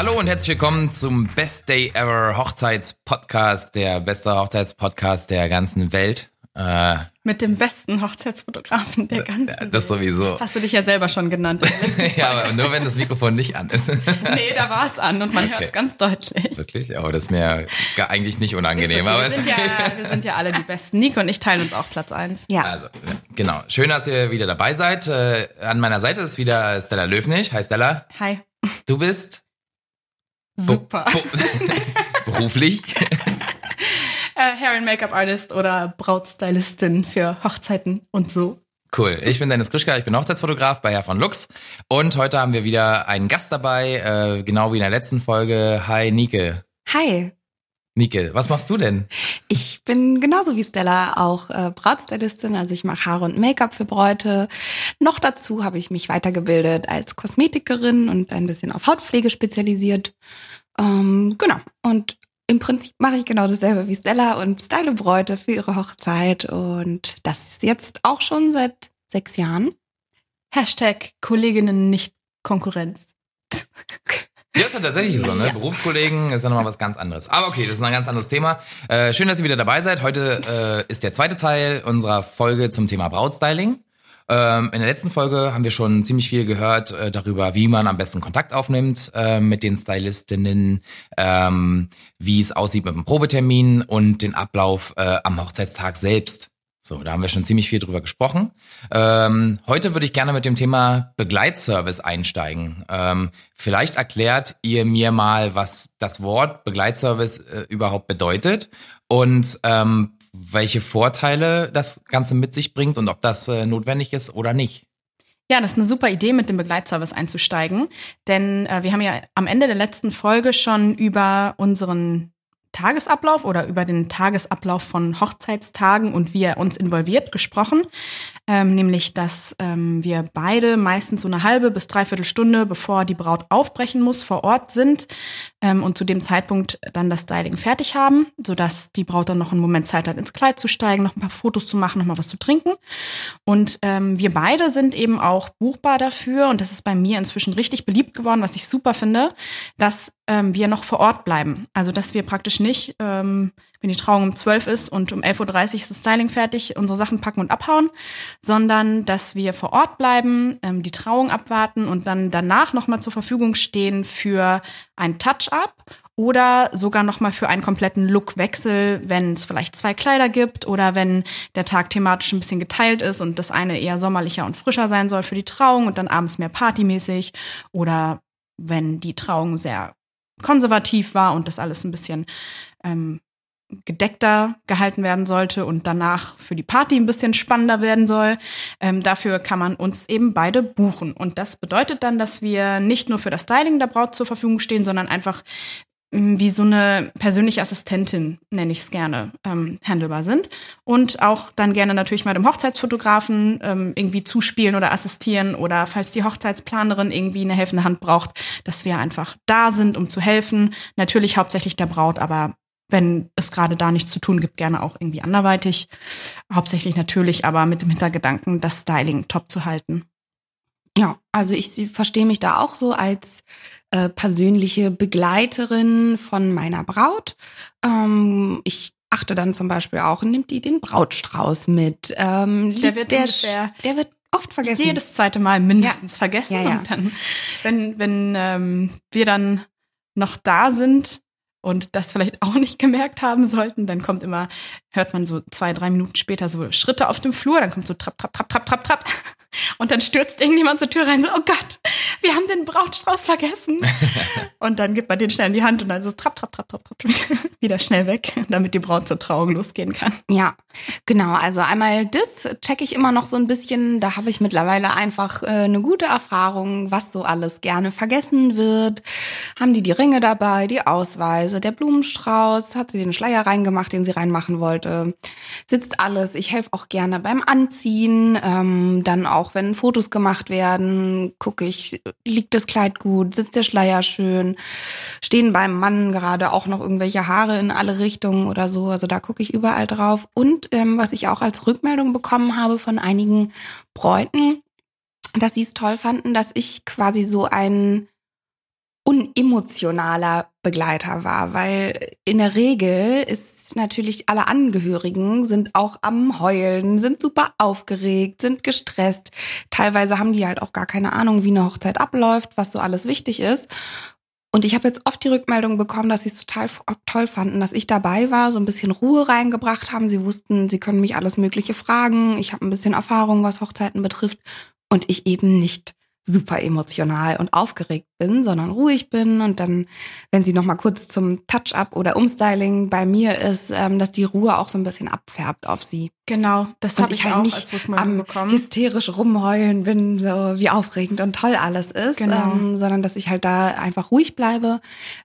Hallo und herzlich willkommen zum Best Day Ever Hochzeitspodcast, der beste Hochzeitspodcast der ganzen Welt. Äh, Mit dem besten Hochzeitsfotografen der ganzen ja, Das sowieso. Hast du dich ja selber schon genannt. ja, aber nur wenn das Mikrofon nicht an ist. nee, da war es an und man okay. hört es ganz deutlich. Wirklich? Aber das ist mir eigentlich nicht unangenehm. Okay, aber wir, sind ja, wir sind ja alle die Besten. Nico und ich teilen uns auch Platz eins. Ja. Also, genau. Schön, dass ihr wieder dabei seid. Äh, an meiner Seite ist wieder Stella Löwnig. Hi Stella. Hi. Du bist? Super. beruflich? äh, Hair and Make-up Artist oder Brautstylistin für Hochzeiten und so. Cool. Ich bin Dennis Krischka, ich bin Hochzeitsfotograf bei Herr von Lux und heute haben wir wieder einen Gast dabei, äh, genau wie in der letzten Folge. Hi Nike. Hi. Nike, was machst du denn? Ich bin genauso wie Stella auch äh, Brautstylistin, also ich mache Haare und Make-up für Bräute. Noch dazu habe ich mich weitergebildet als Kosmetikerin und ein bisschen auf Hautpflege spezialisiert. Ähm, genau. Und im Prinzip mache ich genau dasselbe wie Stella und style Bräute für ihre Hochzeit und das jetzt auch schon seit sechs Jahren. Hashtag Kolleginnen nicht Konkurrenz. Ja, ist ja tatsächlich so, ne? Ja. Berufskollegen ist ja nochmal was ganz anderes. Aber okay, das ist ein ganz anderes Thema. Äh, schön, dass ihr wieder dabei seid. Heute äh, ist der zweite Teil unserer Folge zum Thema Brautstyling. Ähm, in der letzten Folge haben wir schon ziemlich viel gehört äh, darüber, wie man am besten Kontakt aufnimmt äh, mit den Stylistinnen, ähm, wie es aussieht mit dem Probetermin und den Ablauf äh, am Hochzeitstag selbst. So, da haben wir schon ziemlich viel drüber gesprochen. Ähm, heute würde ich gerne mit dem Thema Begleitservice einsteigen. Ähm, vielleicht erklärt ihr mir mal, was das Wort Begleitservice äh, überhaupt bedeutet und ähm, welche Vorteile das Ganze mit sich bringt und ob das äh, notwendig ist oder nicht. Ja, das ist eine super Idee, mit dem Begleitservice einzusteigen. Denn äh, wir haben ja am Ende der letzten Folge schon über unseren Tagesablauf oder über den Tagesablauf von Hochzeitstagen und wie er uns involviert gesprochen. Ähm, nämlich dass ähm, wir beide meistens so eine halbe bis dreiviertel Stunde, bevor die Braut aufbrechen muss, vor Ort sind ähm, und zu dem Zeitpunkt dann das Styling fertig haben, sodass die Braut dann noch einen Moment Zeit hat, ins Kleid zu steigen, noch ein paar Fotos zu machen, noch mal was zu trinken. Und ähm, wir beide sind eben auch buchbar dafür und das ist bei mir inzwischen richtig beliebt geworden, was ich super finde, dass ähm, wir noch vor Ort bleiben. Also dass wir praktisch nicht ähm, wenn die Trauung um 12 ist und um 11.30 Uhr ist das Styling fertig, unsere Sachen packen und abhauen, sondern dass wir vor Ort bleiben, ähm, die Trauung abwarten und dann danach nochmal zur Verfügung stehen für ein Touch-up oder sogar nochmal für einen kompletten Lookwechsel, wenn es vielleicht zwei Kleider gibt oder wenn der Tag thematisch ein bisschen geteilt ist und das eine eher sommerlicher und frischer sein soll für die Trauung und dann abends mehr partymäßig oder wenn die Trauung sehr konservativ war und das alles ein bisschen ähm, gedeckter gehalten werden sollte und danach für die Party ein bisschen spannender werden soll. Ähm, dafür kann man uns eben beide buchen. Und das bedeutet dann, dass wir nicht nur für das Styling der Braut zur Verfügung stehen, sondern einfach ähm, wie so eine persönliche Assistentin, nenne ich es gerne, ähm, handelbar sind. Und auch dann gerne natürlich mal dem Hochzeitsfotografen ähm, irgendwie zuspielen oder assistieren oder falls die Hochzeitsplanerin irgendwie eine helfende Hand braucht, dass wir einfach da sind, um zu helfen. Natürlich hauptsächlich der Braut, aber wenn es gerade da nichts zu tun gibt, gerne auch irgendwie anderweitig. Hauptsächlich natürlich, aber mit dem Hintergedanken, das Styling top zu halten. Ja, also ich verstehe mich da auch so als äh, persönliche Begleiterin von meiner Braut. Ähm, ich achte dann zum Beispiel auch, nimmt die den Brautstrauß mit. Ähm, der wird der, der wird oft vergessen. Jedes zweite Mal mindestens ja. vergessen. Ja, ja. Und dann, wenn, wenn ähm, wir dann noch da sind, und das vielleicht auch nicht gemerkt haben sollten, dann kommt immer, hört man so zwei, drei Minuten später so Schritte auf dem Flur, dann kommt so trapp, trapp, trapp, trapp, trapp, trapp. Und dann stürzt irgendjemand zur Tür rein, so, oh Gott, wir haben den Brautstrauß vergessen. und dann gibt man den schnell in die Hand und dann so trapp, trapp, trapp, trapp, trapp, wieder schnell weg, damit die Braut zur Trauung losgehen kann. Ja, genau. Also einmal das checke ich immer noch so ein bisschen. Da habe ich mittlerweile einfach äh, eine gute Erfahrung, was so alles gerne vergessen wird. Haben die die Ringe dabei, die Ausweise, der Blumenstrauß, hat sie den Schleier reingemacht, den sie reinmachen wollte. Sitzt alles. Ich helfe auch gerne beim Anziehen, ähm, dann auch auch wenn Fotos gemacht werden, gucke ich, liegt das Kleid gut, sitzt der Schleier schön, stehen beim Mann gerade auch noch irgendwelche Haare in alle Richtungen oder so. Also da gucke ich überall drauf. Und ähm, was ich auch als Rückmeldung bekommen habe von einigen Bräuten, dass sie es toll fanden, dass ich quasi so ein unemotionaler Begleiter war, weil in der Regel ist natürlich alle Angehörigen sind auch am Heulen, sind super aufgeregt, sind gestresst. Teilweise haben die halt auch gar keine Ahnung, wie eine Hochzeit abläuft, was so alles wichtig ist. Und ich habe jetzt oft die Rückmeldung bekommen, dass sie es total toll fanden, dass ich dabei war, so ein bisschen Ruhe reingebracht haben. Sie wussten, sie können mich alles Mögliche fragen. Ich habe ein bisschen Erfahrung, was Hochzeiten betrifft. Und ich eben nicht super emotional und aufgeregt bin, sondern ruhig bin und dann, wenn sie noch mal kurz zum Touch-up oder Umstyling bei mir ist, ähm, dass die Ruhe auch so ein bisschen abfärbt auf sie. Genau, das habe ich, halt auch nicht als Rückmeldung am bekommen. hysterisch rumheulen bin, so wie aufregend und toll alles ist, Genau. ähm, sondern dass ich halt da einfach ruhig bleibe.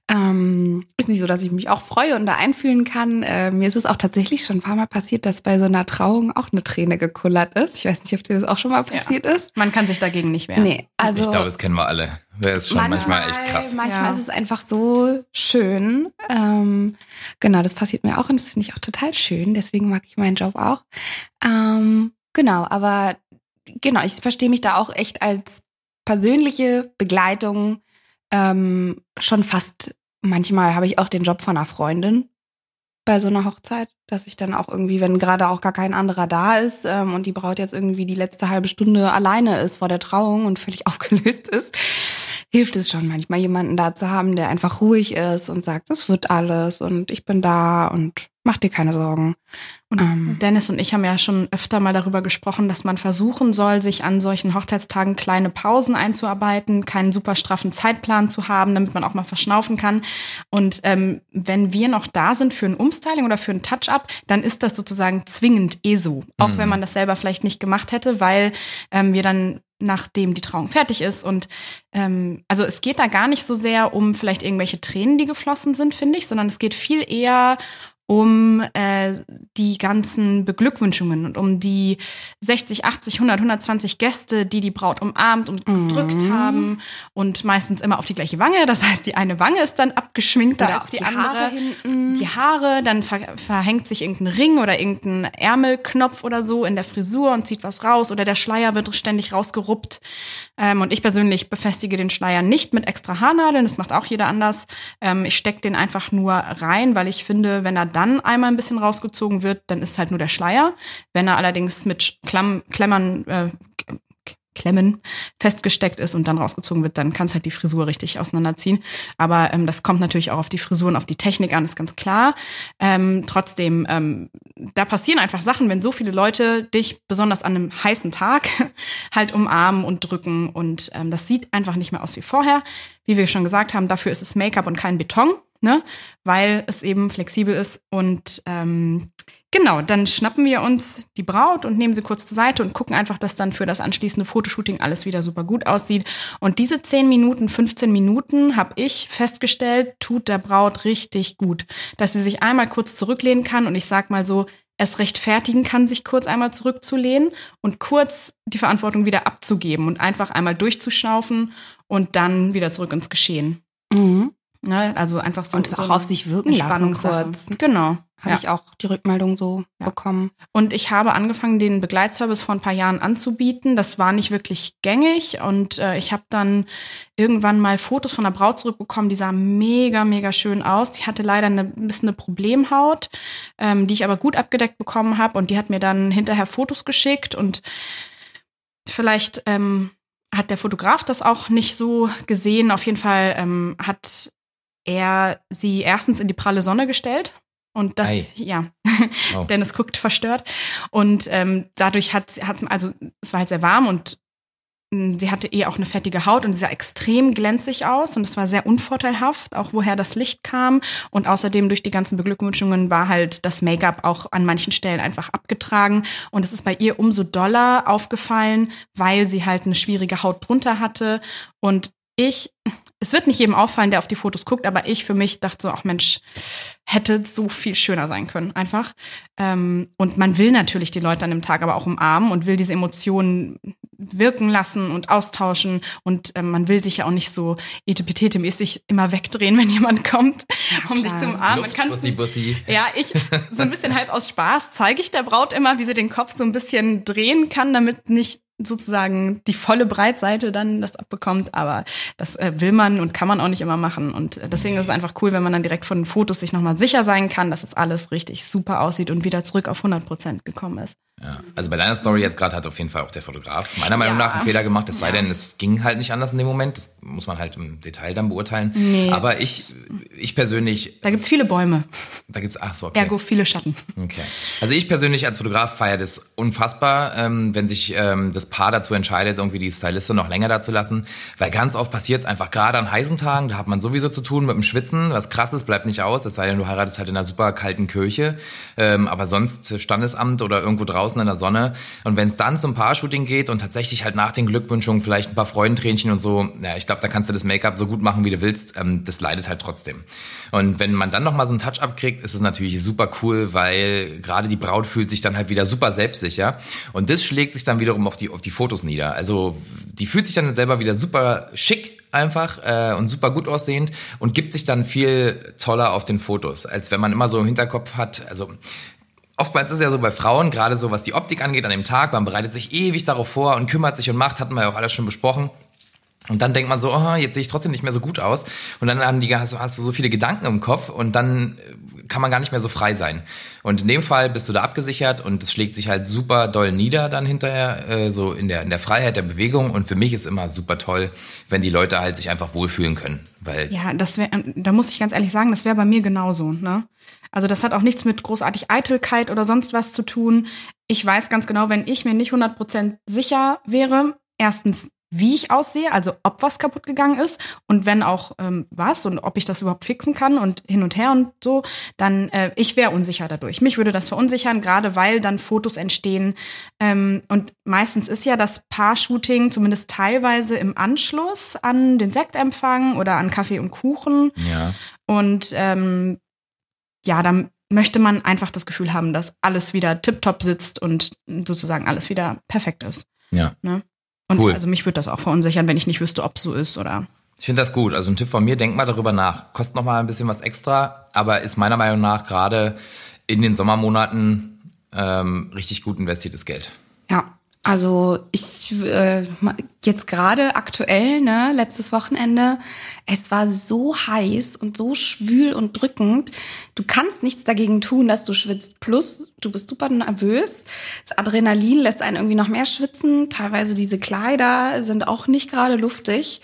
Ähm, ist nicht so, dass ich mich auch freue und da einfühlen kann. Äh, mir ist es auch tatsächlich schon ein paar Mal passiert, dass bei so einer Trauung auch eine Träne gekullert ist. Ich weiß nicht, ob dir das auch schon mal passiert ist. Man kann sich dagegen nicht wehren. Nee, also ich glaube, das kennen wir alle. Das ist schon manchmal, echt krass. Manchmal Ja. ist es einfach so schön. Ähm, genau, das passiert mir auch und das finde ich auch total schön. Deswegen mag ich meinen Job auch. Ähm, genau, aber genau, ich verstehe mich da auch echt als persönliche Begleitung. Ähm, schon fast, manchmal habe ich auch den Job von einer Freundin bei so einer Hochzeit, dass ich dann auch irgendwie, wenn gerade auch gar kein anderer da ist ähm, und die Braut jetzt irgendwie die letzte halbe Stunde alleine ist vor der Trauung und völlig aufgelöst ist, hilft es schon manchmal jemanden da zu haben, der einfach ruhig ist und sagt, das wird alles und ich bin da und mach dir keine Sorgen. Und Ähm. Dennis und ich haben ja schon öfter mal darüber gesprochen, dass man versuchen soll, sich an solchen Hochzeitstagen kleine Pausen einzuarbeiten, keinen super straffen Zeitplan zu haben, damit man auch mal verschnaufen kann. Und ähm, wenn wir noch da sind für ein Umstyling oder für ein Touch-up, dann ist das sozusagen zwingend eh so. Auch Mhm. wenn man das selber vielleicht nicht gemacht hätte, weil ähm, wir dann nachdem die Trauung fertig ist. Und ähm, also es geht da gar nicht so sehr um vielleicht irgendwelche Tränen, die geflossen sind, finde ich, sondern es geht viel eher um äh, die ganzen Beglückwünschungen und um die 60, 80, 100, 120 Gäste, die die Braut umarmt und gedrückt Mhm. haben und meistens immer auf die gleiche Wange. Das heißt, die eine Wange ist dann abgeschminkter Oder als auch die, die andere. Haare. Die Haare, dann ver verhängt sich irgendein Ring oder irgendein Ärmelknopf oder so in der Frisur und zieht was raus oder der Schleier wird ständig rausgeruppt. Ähm, und ich persönlich befestige den Schleier nicht mit extra Haarnadeln, das macht auch jeder anders. Ähm, ich stecke den einfach nur rein, weil ich finde, wenn er dann einmal ein bisschen rausgezogen wird, dann ist halt nur der Schleier. Wenn er allerdings mit Klamm Klemmern äh, Klemmen festgesteckt ist und dann rausgezogen wird, dann kann es halt die Frisur richtig auseinanderziehen. Aber ähm, das kommt natürlich auch auf die Frisur und auf die Technik an, ist ganz klar. Ähm, trotzdem, ähm, da passieren einfach Sachen, wenn so viele Leute dich besonders an einem heißen Tag halt umarmen und drücken und ähm, das sieht einfach nicht mehr aus wie vorher. Wie wir schon gesagt haben, dafür ist es Make-up und kein Beton, ne? Weil es eben flexibel ist und ähm, Genau, dann schnappen wir uns die Braut und nehmen sie kurz zur Seite und gucken einfach, dass dann für das anschließende Fotoshooting alles wieder super gut aussieht. Und diese 10 Minuten, 15 Minuten, habe ich festgestellt, tut der Braut richtig gut. Dass sie sich einmal kurz zurücklehnen kann und ich sag mal so, es rechtfertigen kann, sich kurz einmal zurückzulehnen und kurz die Verantwortung wieder abzugeben und einfach einmal durchzuschnaufen und dann wieder zurück ins Geschehen. Mhm. Ne? Also einfach so Und es so auch auf sich wirken lassen kurz. Genau. Habe ja. ich auch die Rückmeldung so Ja. bekommen. Und ich habe angefangen, den Begleitservice vor ein paar Jahren anzubieten. Das war nicht wirklich gängig. Und äh, ich habe dann irgendwann mal Fotos von der Braut zurückbekommen. Die sah mega, mega schön aus. Die hatte leider eine, ein bisschen eine Problemhaut, ähm, die ich aber gut abgedeckt bekommen habe. Und die hat mir dann hinterher Fotos geschickt. Und vielleicht ähm, hat der Fotograf das auch nicht so gesehen. Auf jeden Fall ähm, hat er sie erstens in die pralle Sonne gestellt. Und das, Ei. ja, Oh. Dennis guckt verstört. Und ähm, dadurch hat, hat, also es war halt sehr warm und mh, sie hatte eh auch eine fettige Haut und sie sah extrem glänzig aus und es war sehr unvorteilhaft, auch woher das Licht kam. Und außerdem durch die ganzen Beglückwünschungen war halt das Make-up auch an manchen Stellen einfach abgetragen. Und es ist bei ihr umso doller aufgefallen, weil sie halt eine schwierige Haut drunter hatte. Und ich, es wird nicht jedem auffallen, der auf die Fotos guckt, aber ich für mich dachte so, ach Mensch, hätte so viel schöner sein können, einfach. Ähm, und man will natürlich die Leute an dem Tag aber auch umarmen und will diese Emotionen wirken lassen und austauschen. Und ähm, man will sich ja auch nicht so etepetete-mäßig immer wegdrehen, wenn jemand kommt, um dich klar. zu umarmen. Man Luft, kann Bussi, Bussi. ja, ich, so ein bisschen halb aus Spaß, zeige ich der Braut immer, wie sie den Kopf so ein bisschen drehen kann, damit nicht sozusagen die volle Breitseite dann das abbekommt, aber das äh, will man und kann man auch nicht immer machen und äh, deswegen ist es einfach cool, wenn man dann direkt von den Fotos sich nochmal sicher sein kann, dass es alles richtig super aussieht und wieder zurück auf 100 Prozent gekommen ist. Ja. Also bei deiner Story jetzt gerade hat auf jeden Fall auch der Fotograf meiner Meinung Ja. nach einen Fehler gemacht, es sei denn, es ging halt nicht anders in dem Moment. Das muss man halt im Detail dann beurteilen. Nee. Aber ich, ich persönlich, Da gibt's viele Bäume, da gibt's, ach so, okay. ergo viele Schatten. Okay. Also ich persönlich als Fotograf feiere das unfassbar, ähm, wenn sich ähm, das Paar dazu entscheidet, irgendwie die Stylistin noch länger da zu lassen. Weil ganz oft passiert es einfach gerade an heißen Tagen, da hat man sowieso zu tun mit dem Schwitzen. Was krasses bleibt nicht aus, es sei denn, du heiratest halt in einer super kalten Kirche. Ähm, aber sonst Standesamt oder irgendwo draußen in der Sonne. Und wenn es dann zum Paar-Shooting geht und tatsächlich halt nach den Glückwünschungen vielleicht ein paar Freudentränchen und so, ja, ich glaube, da kannst du das Make-up so gut machen, wie du willst. Ähm, das leidet halt trotzdem. Und wenn man dann noch mal so einen Touch-up kriegt, ist es natürlich super cool, weil gerade die Braut fühlt sich dann halt wieder super selbstsicher. Und das schlägt sich dann wiederum auf die, auf die Fotos nieder. Also die fühlt sich dann selber wieder super schick einfach äh, und super gut aussehend und gibt sich dann viel toller auf den Fotos, als wenn man immer so im Hinterkopf hat, also Oftmals ist es ja so bei Frauen, gerade so was die Optik angeht an dem Tag, man bereitet sich ewig darauf vor und kümmert sich und macht, hatten wir ja auch alles schon besprochen. Und dann denkt man so, oh, jetzt sehe ich trotzdem nicht mehr so gut aus. Und dann haben die, hast, du- hast du so viele Gedanken im Kopf und dann äh, kann man gar nicht mehr so frei sein. Und in dem Fall bist du da abgesichert und es schlägt sich halt super doll nieder dann hinterher, äh, so in der, in der Freiheit der Bewegung. Und für mich ist immer super toll, wenn die Leute halt sich einfach wohlfühlen können. Weil Ja, das wäre, da muss ich ganz ehrlich sagen, das wäre bei mir genauso. Ne? Also das hat auch nichts mit großartig Eitelkeit oder sonst was zu tun. Ich weiß ganz genau, wenn ich mir nicht 100% sicher wäre, erstens, wie ich aussehe, also ob was kaputt gegangen ist und wenn auch ähm, was und ob ich das überhaupt fixen kann und hin und her und so, dann äh, ich wäre unsicher dadurch. Mich würde das verunsichern, gerade weil dann Fotos entstehen. Ähm, und meistens ist ja das Paar-Shooting zumindest teilweise im Anschluss an den Sektempfang oder an Kaffee und Kuchen. ja, Und ähm, ja, dann möchte man einfach das Gefühl haben, dass alles wieder tiptop sitzt und sozusagen alles wieder perfekt ist. ja. Und Cool. also mich würde das auch verunsichern, wenn ich nicht wüsste, ob es so ist oder. Ich finde das gut. Also ein Tipp von mir, denk mal darüber nach. Kostet noch mal ein bisschen was extra, aber ist meiner Meinung nach gerade in den Sommermonaten ähm, richtig gut investiertes Geld. Ja, also ich äh, jetzt gerade aktuell, ne, letztes Wochenende, es war so heiß und so schwül und drückend. Du kannst nichts dagegen tun, dass du schwitzt. Plus, du bist super nervös. Das Adrenalin lässt einen irgendwie noch mehr schwitzen. Teilweise diese Kleider sind auch nicht gerade luftig,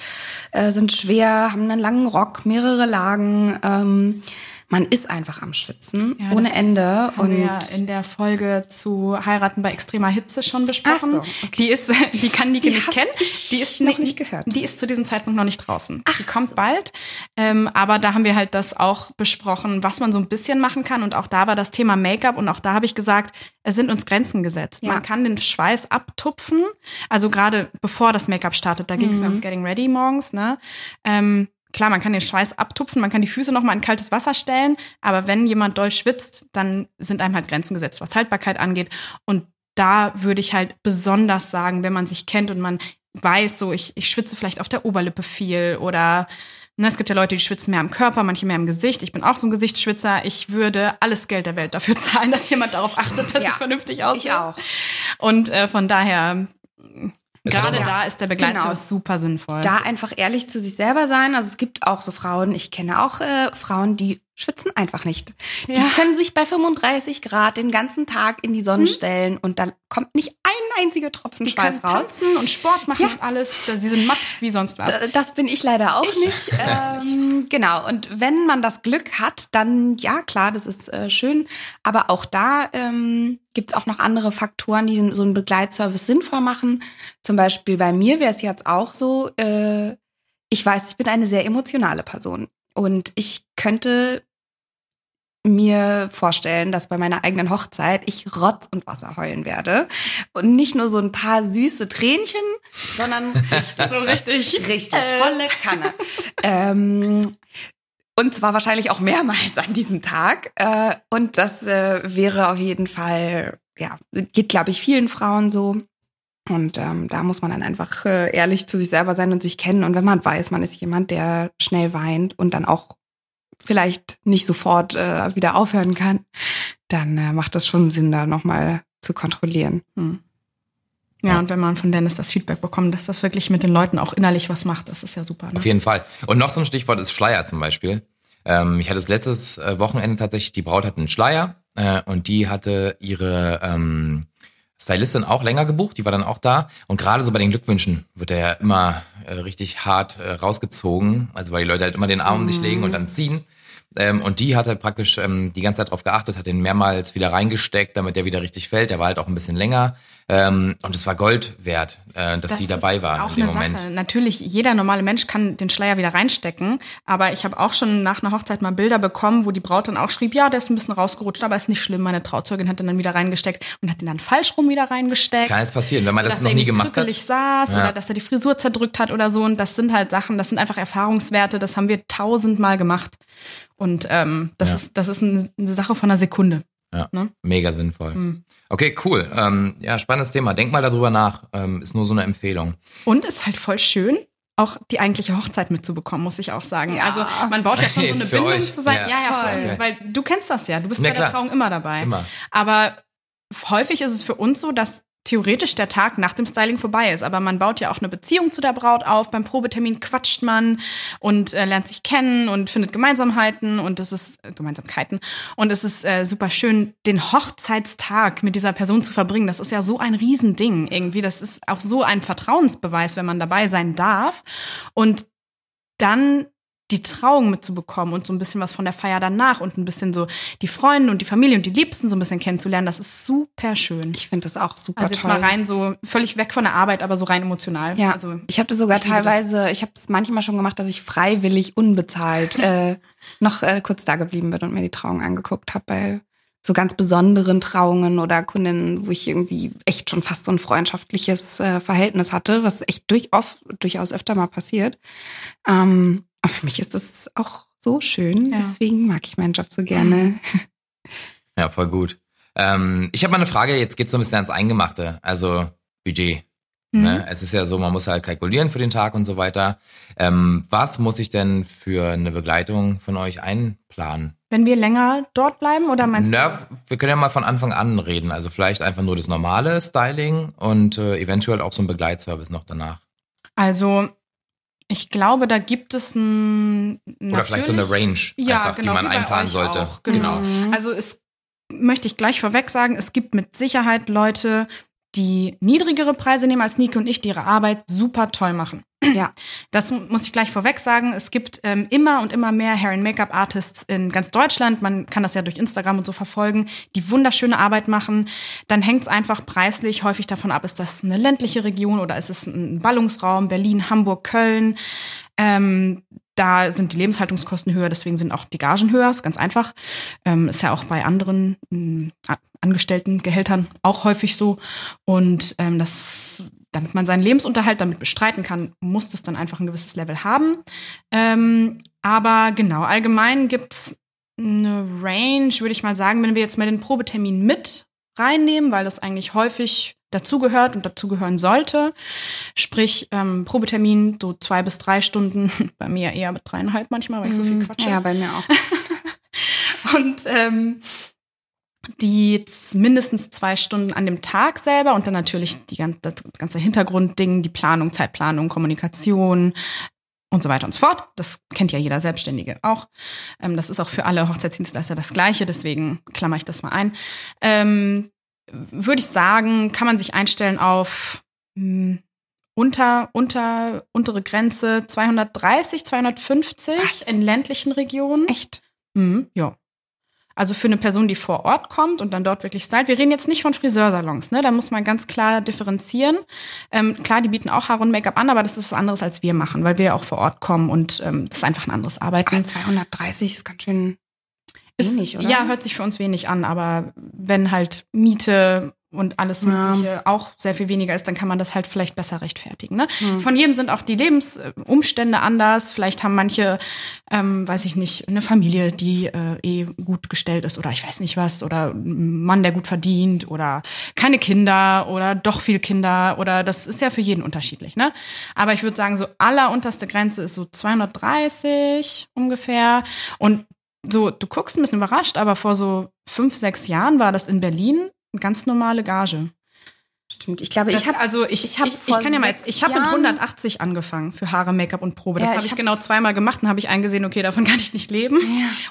äh, sind schwer, haben einen langen Rock, mehrere Lagen. Ähm, man ist einfach am Schwitzen Ja, ohne Ende Haben und ja in der Folge zu Heiraten bei extremer Hitze schon besprochen. Ach so, okay. Die ist, die kann die, Die nicht kennen. Die ist noch nicht gehört. Die ist zu diesem Zeitpunkt noch nicht draußen. die kommt bald. Ähm, aber da haben wir halt das auch besprochen, was man so ein bisschen machen kann. Und auch da war das Thema Make-up. Und auch da habe ich gesagt, es sind uns Grenzen gesetzt. Ja. Man kann den Schweiß abtupfen. Also gerade bevor das Make-up startet, da ging es mir ums Getting Ready morgens. Ne? Ähm, Klar, man kann den Schweiß abtupfen, man kann die Füße noch mal in kaltes Wasser stellen, aber wenn jemand doll schwitzt, dann sind einem halt Grenzen gesetzt, was Haltbarkeit angeht. Und da würde ich halt besonders sagen, wenn man sich kennt und man weiß, so ich, ich schwitze vielleicht auf der Oberlippe viel oder ne, es gibt ja Leute, die schwitzen mehr am Körper, manche mehr im Gesicht. Ich bin auch so ein Gesichtsschwitzer. Ich würde alles Geld der Welt dafür zahlen, dass jemand darauf achtet, dass Ja, ich vernünftig aussehe. ich auch. Und äh, von daher, Ja gerade da ist der Genau. Begleitservice super sinnvoll. da einfach ehrlich zu sich selber sein. Also es gibt auch so Frauen, ich kenne auch äh, Frauen, die schwitzen einfach nicht. Die Ja. können sich bei 35 Grad den ganzen Tag in die Sonne stellen und da kommt nicht ein einziger Tropfen Die Schweiß raus. tanzen und Sport machen Ja. und alles. Sie sind matt wie sonst was. D- Das bin ich leider auch nicht. Ähm, genau. Und wenn man das Glück hat, dann ja klar, das ist äh, schön. Aber auch da ähm, gibt es auch noch andere Faktoren, die so einen Begleitservice sinnvoll machen. Zum Beispiel bei mir wäre es jetzt auch so, äh, ich weiß, ich bin eine sehr emotionale Person. Und ich könnte mir vorstellen, dass bei meiner eigenen Hochzeit ich Rotz und Wasser heulen werde. Und nicht nur so ein paar süße Tränchen, sondern richtig, so richtig, richtig, volle Kanne. ähm, und zwar wahrscheinlich auch mehrmals an diesem Tag. Äh, und das äh, wäre auf jeden Fall, ja, geht, glaube ich, vielen Frauen so. Und ähm, da muss man dann einfach äh, ehrlich zu sich selber sein und sich kennen. Und wenn man weiß, man ist jemand, der schnell weint und dann auch vielleicht nicht sofort äh, wieder aufhören kann, dann äh, macht das schon Sinn, da nochmal zu kontrollieren. Hm. Ja, und wenn man von Dennis das Feedback bekommt, dass das wirklich mit den Leuten auch innerlich was macht, das ist ja super. Ne? Auf jeden Fall. Und noch so ein Stichwort ist Schleier zum Beispiel. Ähm, ich hatte es letztes äh, Wochenende tatsächlich, die Braut hatte einen Schleier äh, und die hatte ihre ähm, Stylistin auch länger gebucht, die war dann auch da. Und gerade so bei den Glückwünschen wird er ja immer äh, richtig hart äh, rausgezogen. Also weil die Leute halt immer den Arm um dich legen und dann ziehen. Ähm, und die hat halt praktisch ähm, die ganze Zeit drauf geachtet, hat den mehrmals wieder reingesteckt, damit der wieder richtig fällt. Der war halt auch ein bisschen länger. Ähm, und es war Gold wert, äh, dass Das sie dabei war auch in dem eine Moment. Sache. Natürlich, jeder normale Mensch kann den Schleier wieder reinstecken, aber ich habe auch schon nach einer Hochzeit mal Bilder bekommen, wo die Braut dann auch schrieb, ja, der ist ein bisschen rausgerutscht, aber ist nicht schlimm. Meine Trauzeugin hat den dann wieder reingesteckt und hat den dann falsch rum wieder reingesteckt. Kann es passieren, wenn man das dass noch er nie gemacht hat. krückelig saß Ja. oder dass er die Frisur zerdrückt hat oder so. Und das sind halt Sachen, das sind einfach Erfahrungswerte, das haben wir tausendmal gemacht. Und ähm, das, Ja. ist, das ist eine Sache von einer Sekunde. Ja, Ne? mega sinnvoll. Mhm. Okay, cool. Ähm, ja, spannendes Thema. Denk mal darüber nach. Ähm, ist nur so eine Empfehlung. Und ist halt voll schön, auch die eigentliche Hochzeit mitzubekommen, muss ich auch sagen. Ja. Also man baut ja schon so eine Bindung euch. zusammen. Ja. Ja, ja, voll. Okay. Weil du kennst das ja. Du bist Na bei der klar. Trauung immer dabei. Immer. Aber häufig ist es für uns so, dass theoretisch der Tag nach dem Styling vorbei ist. Aber man baut ja auch eine Beziehung zu der Braut auf. Beim Probetermin quatscht man und äh, lernt sich kennen und findet Gemeinsamheiten und es ist äh, Gemeinsamkeiten. Und es ist äh, super schön, den Hochzeitstag mit dieser Person zu verbringen. Das ist ja so ein Riesending irgendwie. Das ist auch so ein Vertrauensbeweis, wenn man dabei sein darf. Und dann die Trauung mitzubekommen und so ein bisschen was von der Feier danach und ein bisschen so die Freunde und die Familie und die Liebsten so ein bisschen kennenzulernen, das ist super schön. Ich finde das auch super Also jetzt toll. mal rein so völlig weg von der Arbeit, aber so rein emotional. Ja, also ich habe das sogar ich liebe das. teilweise, ich habe es manchmal schon gemacht, dass ich freiwillig unbezahlt äh, noch äh, kurz da geblieben bin und mir die Trauung angeguckt habe bei so ganz besonderen Trauungen oder Kundinnen, wo ich irgendwie echt schon fast so ein freundschaftliches äh, Verhältnis hatte, was echt durch, oft, durchaus öfter mal passiert. Ähm, aber für mich ist das auch so schön, Ja. deswegen mag ich meinen Job so gerne. Ja, voll gut. Ähm, ich habe mal eine Frage, jetzt geht's so ein bisschen ans Eingemachte, also Budget. Mhm. Ne? Es ist ja so, man muss halt kalkulieren für den Tag und so weiter. Ähm, was muss ich denn für eine Begleitung von euch einplanen? wenn wir länger dort bleiben oder meinst Na, wir können ja mal von Anfang an reden. Also vielleicht einfach nur das normale Styling und äh, eventuell auch so ein Begleitservice noch danach. du? Also ich glaube, da gibt es ein Oder vielleicht so eine Range, ja, einfach, genau, die man einplanen sollte. Auch, genau. Also es möchte ich gleich vorweg sagen, es gibt mit Sicherheit Leute, die niedrigere Preise nehmen als Nike und ich, die ihre Arbeit super toll machen. Ja. Das muss ich gleich vorweg sagen. Es gibt ähm, immer und immer mehr Hair and Make-up Artists in ganz Deutschland. Man kann das ja durch Instagram und so verfolgen, die wunderschöne Arbeit machen. Dann hängt es einfach preislich häufig davon ab, ist das eine ländliche Region oder ist es ein Ballungsraum, Berlin, Hamburg, Köln. Ähm, da sind die Lebenshaltungskosten höher, deswegen sind auch die Gagen höher, ist ganz einfach. Ähm, ist ja auch bei anderen mh, Angestelltengehältern auch häufig so. Und ähm, das, damit man seinen Lebensunterhalt damit bestreiten kann, muss es dann einfach ein gewisses Level haben. Ähm, aber genau, allgemein gibt's eine Range, würde ich mal sagen, wenn wir jetzt mal den Probetermin mit reinnehmen, weil das eigentlich häufig dazugehört und dazugehören sollte. Sprich, ähm, Probetermin so zwei bis drei Stunden, bei mir eher mit dreieinhalb manchmal, weil ich so viel quatsche. Ja, bei mir auch. Und ähm, die mindestens zwei Stunden an dem Tag selber und dann natürlich die ganze, das ganze Hintergrundding, die Planung, Zeitplanung, Kommunikation und so weiter und so fort. Das kennt ja jeder Selbstständige auch. Ähm, das ist auch für alle Hochzeitsdienstleister das Gleiche, deswegen klammer ich das mal ein. Ähm, Würde ich sagen, kann man sich einstellen auf mh, unter, unter, untere Grenze 230, 250 Was? in ländlichen Regionen. Echt? Mhm, ja. Also für eine Person, die vor Ort kommt und dann dort wirklich stylt. Wir reden jetzt nicht von Friseursalons, ne? Da muss man ganz klar differenzieren. Ähm, klar, die bieten auch Haare und Make-up an, aber das ist was anderes, als wir machen, weil wir ja auch vor Ort kommen und ähm, das ist einfach ein anderes Arbeiten. Aber 230 ist ganz schön Ist- wenig, oder? Ja, hört sich für uns wenig an, aber wenn halt Miete und alles Ja. Mögliche auch sehr viel weniger ist, dann kann man das halt vielleicht besser rechtfertigen. Ne? Hm. Von jedem sind auch die Lebensumstände anders. Vielleicht haben manche, ähm, weiß ich nicht, eine Familie, die äh, eh gut gestellt ist oder ich weiß nicht was oder ein Mann, der gut verdient oder keine Kinder oder doch viel Kinder oder das ist ja für jeden unterschiedlich. Ne? Aber ich würde sagen, so allerunterste Grenze ist so 230 ungefähr und so, du guckst ein bisschen überrascht, aber vor so fünf, sechs Jahren war das in Berlin ganz normale Gage. Stimmt, ich glaube, Das, ich habe also ich, ich, hab ich, vor kann ja mal jetzt, ich habe mit Jahren- 180 angefangen für Haare, Make-up und Probe. Das Ja, habe ich ich hab- genau zweimal gemacht und habe ich eingesehen, okay, davon kann ich nicht leben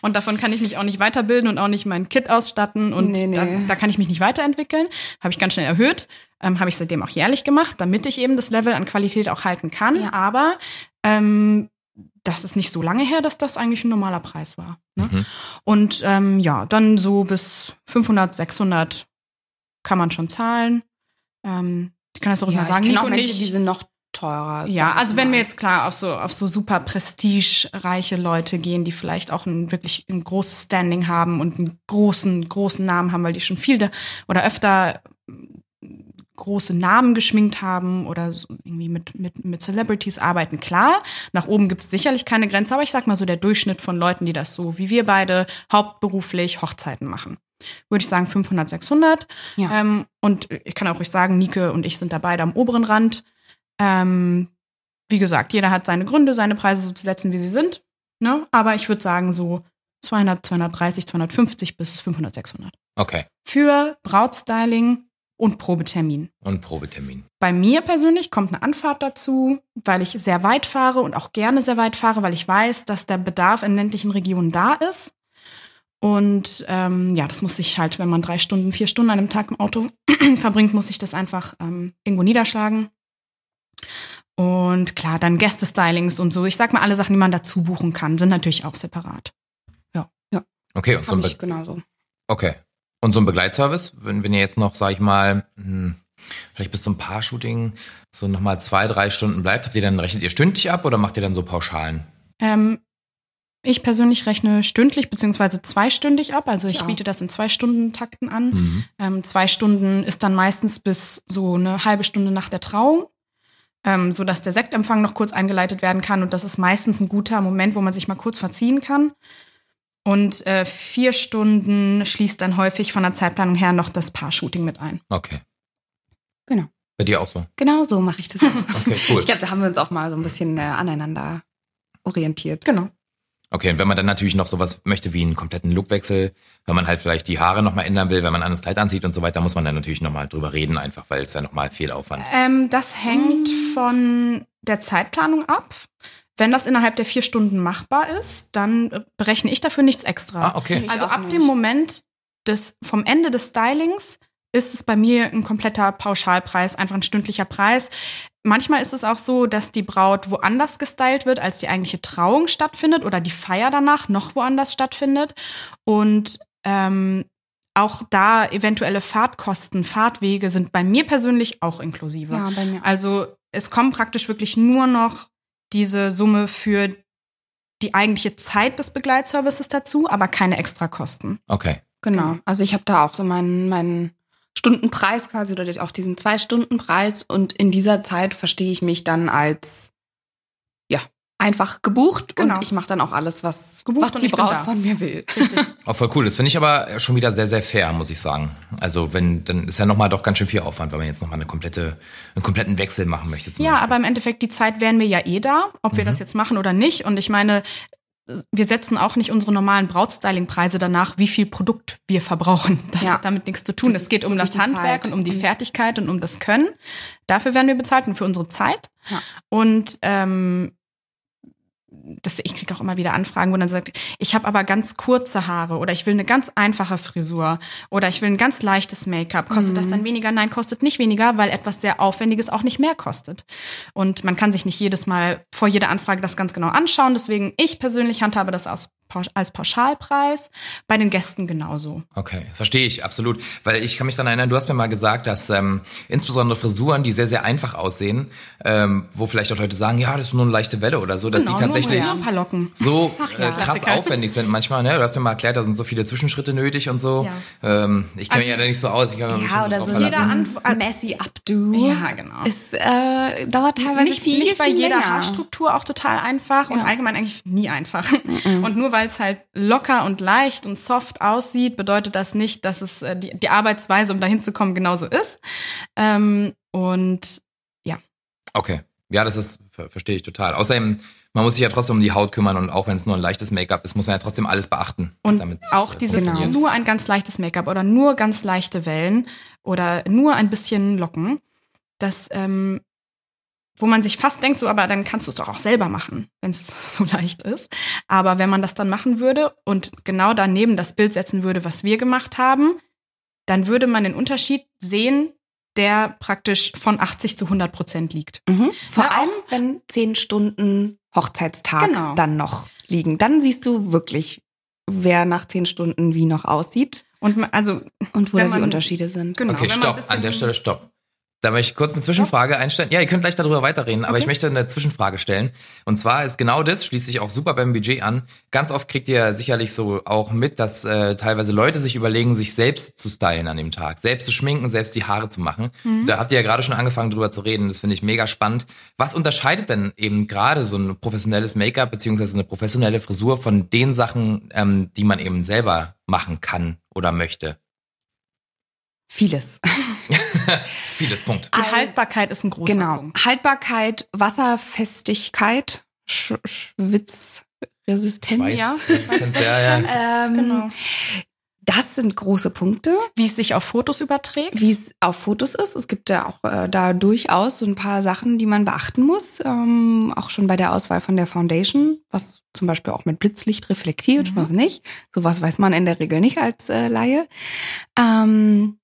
und davon kann ich mich auch nicht weiterbilden und auch nicht mein Kit ausstatten und Nee, nee. Da, da kann ich mich nicht weiterentwickeln. Habe ich ganz schnell erhöht, ähm, habe ich seitdem auch jährlich gemacht, damit ich eben das Level an Qualität auch halten kann. Ja. Aber ähm, das ist nicht so lange her, dass das eigentlich ein normaler Preis war. Ne? Mhm. Und ähm, ja, dann so bis 500, 600 kann man schon zahlen. Ähm, ich kann das auch ja, immer sagen. ich Nico auch Menschen, ich- die sind noch teurer. ja, also wenn wir jetzt klar auf so auf so super prestigereiche Leute gehen, die vielleicht auch ein wirklich ein großes Standing haben und einen großen großen Namen haben, weil die schon viel da, oder öfter große Namen geschminkt haben oder so irgendwie mit mit mit Celebrities arbeiten, klar. Nach oben gibt es sicherlich keine Grenze, aber ich sag mal so der Durchschnitt von Leuten, die das so wie wir beide hauptberuflich Hochzeiten machen. Würde ich sagen 500, 600. Ja. Ähm, und ich kann auch ruhig sagen, Nike und ich sind da beide am oberen Rand. Ähm, wie gesagt, jeder hat seine Gründe, seine Preise so zu setzen, wie sie sind. Ne? Aber ich würde sagen so 200, 230, 250 bis 500, 600. Okay. Für Brautstyling und Probetermin. Und Probetermin. Bei mir persönlich kommt eine Anfahrt dazu, weil ich sehr weit fahre und auch gerne sehr weit fahre, weil ich weiß, dass der Bedarf in ländlichen Regionen da ist. Und ähm, ja, das muss ich halt, wenn man drei Stunden, vier Stunden an einem Tag im Auto verbringt, muss ich das einfach ähm, irgendwo niederschlagen. Und klar, dann Gästestylings und so. Ich sag mal, alle Sachen, die man dazu buchen kann, sind natürlich auch separat. Okay, und so ein Be genauso. okay. Und so ein Begleitservice, wenn, wenn ihr jetzt noch, sag ich mal, hm, vielleicht bis zum Paar-Shooting so nochmal zwei, drei Stunden bleibt, habt ihr dann, rechnet ihr stündlich ab oder macht ihr dann so Pauschalen? Ähm, ich persönlich rechne stündlich beziehungsweise zweistündig ab. Also ich auch. biete das in zwei Stunden Takten an. Mhm. Ähm, zwei Stunden ist dann meistens bis so eine halbe Stunde nach der Trauung, ähm, so dass der Sektempfang noch kurz eingeleitet werden kann. Und das ist meistens ein guter Moment, wo man sich mal kurz verziehen kann. Und äh, vier Stunden schließt dann häufig von der Zeitplanung her noch das Paar-Shooting mit ein. Okay. Genau. Bei dir auch so? Genau so mache ich das auch. Okay, cool. Ich glaube, da haben wir uns auch mal so ein bisschen äh, aneinander orientiert. Genau. Okay, und wenn man dann natürlich noch sowas möchte wie einen kompletten Lookwechsel, wenn man halt vielleicht die Haare nochmal ändern will, wenn man ein anderes Kleid anzieht und so weiter, muss man dann natürlich nochmal drüber reden, einfach weil es ja nochmal viel Aufwand. Ähm, das hängt von der Zeitplanung ab. Wenn das innerhalb der vier Stunden machbar ist, dann berechne ich dafür nichts extra. Ah, okay. Ich Also ab nicht. dem Moment des, vom Ende des Stylings ist es bei mir ein kompletter Pauschalpreis, einfach ein stündlicher Preis. Manchmal ist es auch so, dass die Braut woanders gestylt wird, als die eigentliche Trauung stattfindet oder die Feier danach noch woanders stattfindet. Und ähm, auch da eventuelle Fahrtkosten, Fahrtwege sind bei mir persönlich auch inklusive. Ja, bei mir auch. Also es kommt praktisch wirklich nur noch diese Summe für die eigentliche Zeit des Begleitservices dazu, aber keine Extrakosten. Okay. Genau. Also ich habe da auch so meinen, meinen Stundenpreis quasi oder auch diesen Zwei-Stunden-Preis und in dieser Zeit verstehe ich mich dann als ja einfach gebucht Genau. und ich mache dann auch alles, was, Gebucht was und die Braut von mir will. Auch voll cool. Das finde ich aber schon wieder sehr, sehr fair, muss ich sagen. Also wenn, dann ist ja nochmal doch ganz schön viel Aufwand, wenn man jetzt nochmal eine komplette, einen kompletten Wechsel machen möchte zum Ja, Beispiel. aber im Endeffekt, die Zeit wären wir ja eh da, ob wir das jetzt machen oder nicht. Und ich meine, wir setzen auch nicht unsere normalen Brautstyling-Preise danach, wie viel Produkt wir verbrauchen. Das Ja. hat damit nichts zu tun. Das es geht um das Handwerk Zeit. und um die Mhm. Fertigkeit und um das Können. Dafür werden wir bezahlt und für unsere Zeit. Ja. Und ähm, das, ich kriege auch immer wieder Anfragen, wo dann sagt, ich habe aber ganz kurze Haare oder ich will eine ganz einfache Frisur oder ich will ein ganz leichtes Make-up. Kostet das dann weniger? Nein, kostet nicht weniger, weil etwas sehr Aufwendiges auch nicht mehr kostet. Und man kann sich nicht jedes Mal vor jeder Anfrage das ganz genau anschauen. Deswegen, ich persönlich handhabe das aus, als Pauschalpreis, bei den Gästen genauso. Okay, verstehe ich, absolut. Weil ich kann mich daran erinnern, du hast mir mal gesagt, dass ähm, insbesondere Frisuren, die sehr, sehr einfach aussehen, ähm, wo vielleicht auch Leute sagen, ja, das ist nur eine leichte Welle oder so, dass Genau, die tatsächlich ein paar Locken. so ja, äh, krass Klassiker. aufwendig sind manchmal. Ne? Du hast mir mal erklärt, da sind so viele Zwischenschritte nötig und so. Ähm, ich kenne mich ja da nicht so aus. Ich kann mich Ja, schon oder so jeder Antw- Messy Updo. Ja, genau. Es äh, dauert teilweise nicht, viel, nicht bei viel jeder länger. Haarstruktur auch total einfach und Ja. allgemein eigentlich nie einfach. Und nur weil es halt locker und leicht und soft aussieht, bedeutet das nicht, dass es äh, die, die Arbeitsweise, um dahin zu kommen, genauso ist. Ähm, und Okay. Ja, das ist, ver verstehe ich total. Außerdem man muss sich ja trotzdem um die Haut kümmern und auch wenn es nur ein leichtes Make-up ist, muss man ja trotzdem alles beachten. Und auch dieses funktioniert. nur ein ganz leichtes Make-up oder nur ganz leichte Wellen oder nur ein bisschen Locken, das, ähm, wo man sich fast denkt, so, aber dann kannst du es doch auch selber machen, wenn es so leicht ist. Aber wenn man das dann machen würde und genau daneben das Bild setzen würde, was wir gemacht haben, dann würde man den Unterschied sehen, der praktisch von 80 zu 100 Prozent liegt. Mhm. Vor Ja, auch- allem, wenn zehn Stunden Hochzeitstag Genau. dann noch liegen. Dann siehst du wirklich, wer nach zehn Stunden wie noch aussieht Und man, also, und wo da die Unterschiede sind. genau. Okay, stopp. An der Stelle stopp. Da möchte ich kurz eine Zwischenfrage einstellen. Ja, ihr könnt gleich darüber weiterreden, aber Okay. ich möchte eine Zwischenfrage stellen. Und zwar ist genau das, schließt sich auch super beim Budget an. Ganz oft kriegt ihr sicherlich so auch mit, dass äh, teilweise Leute sich überlegen, sich selbst zu stylen an dem Tag, selbst zu schminken, selbst die Haare zu machen. Da habt ihr ja gerade schon angefangen drüber zu reden. Das finde ich mega spannend. Was unterscheidet denn eben gerade so ein professionelles Make-up beziehungsweise eine professionelle Frisur von den Sachen, ähm, die man eben selber machen kann oder möchte? Vieles. Vieles Punkt. die Haltbarkeit ist ein großer Genau. Punkt. Haltbarkeit, Wasserfestigkeit, Sch Schwitzresistenz. Ja. Ja, ja. Ähm, Genau. Das sind große Punkte. Wie es sich auf Fotos überträgt. wie es auf Fotos ist. Es gibt ja auch äh, da durchaus so ein paar Sachen, die man beachten muss. Ähm, auch schon bei der Auswahl von der Foundation, was zum Beispiel auch mit Blitzlicht reflektiert, Mhm. was nicht. Sowas weiß man in der Regel nicht als äh, Laie. Ähm,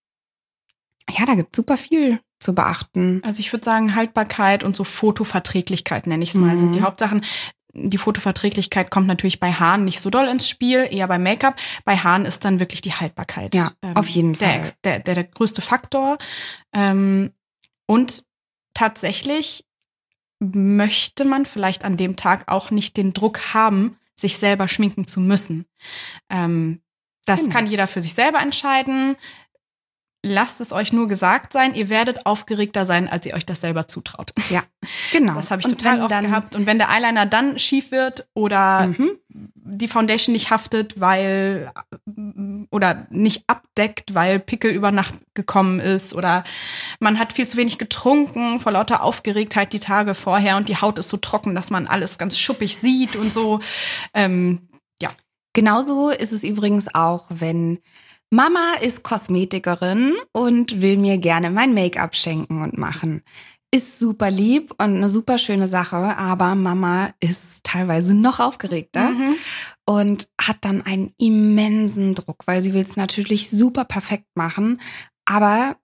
ja, da gibt super viel zu beachten. Also ich würde sagen, Haltbarkeit und so Fotoverträglichkeit nenne ich es mal, Mhm. sind die Hauptsachen. Die Fotoverträglichkeit kommt natürlich bei Haaren nicht so doll ins Spiel, eher bei Make-up. Bei Haaren ist dann wirklich die Haltbarkeit. ähm, Ja, auf jeden der, Fall. Der, der, der größte Faktor. Ähm, und tatsächlich möchte man vielleicht an dem Tag auch nicht den Druck haben, sich selber schminken zu müssen. Ähm, das Genau. kann jeder für sich selber entscheiden. Lasst es euch nur gesagt sein, ihr werdet aufgeregter sein, als ihr euch das selber zutraut. Ja, genau. Das habe ich Und total oft dann- gehabt. Und wenn der Eyeliner dann schief wird oder Mhm. die Foundation nicht haftet, weil oder nicht abdeckt, weil Pickel über Nacht gekommen ist oder man hat viel zu wenig getrunken vor lauter Aufgeregtheit die Tage vorher und die Haut ist so trocken, dass man alles ganz schuppig sieht und so. Ähm, ja, Genauso ist es übrigens auch, wenn Mama ist Kosmetikerin und will mir gerne mein Make-up schenken und machen. Ist super lieb und eine super schöne Sache, aber Mama ist teilweise noch aufgeregter Mhm. und hat dann einen immensen Druck, weil sie will es natürlich super perfekt machen, aber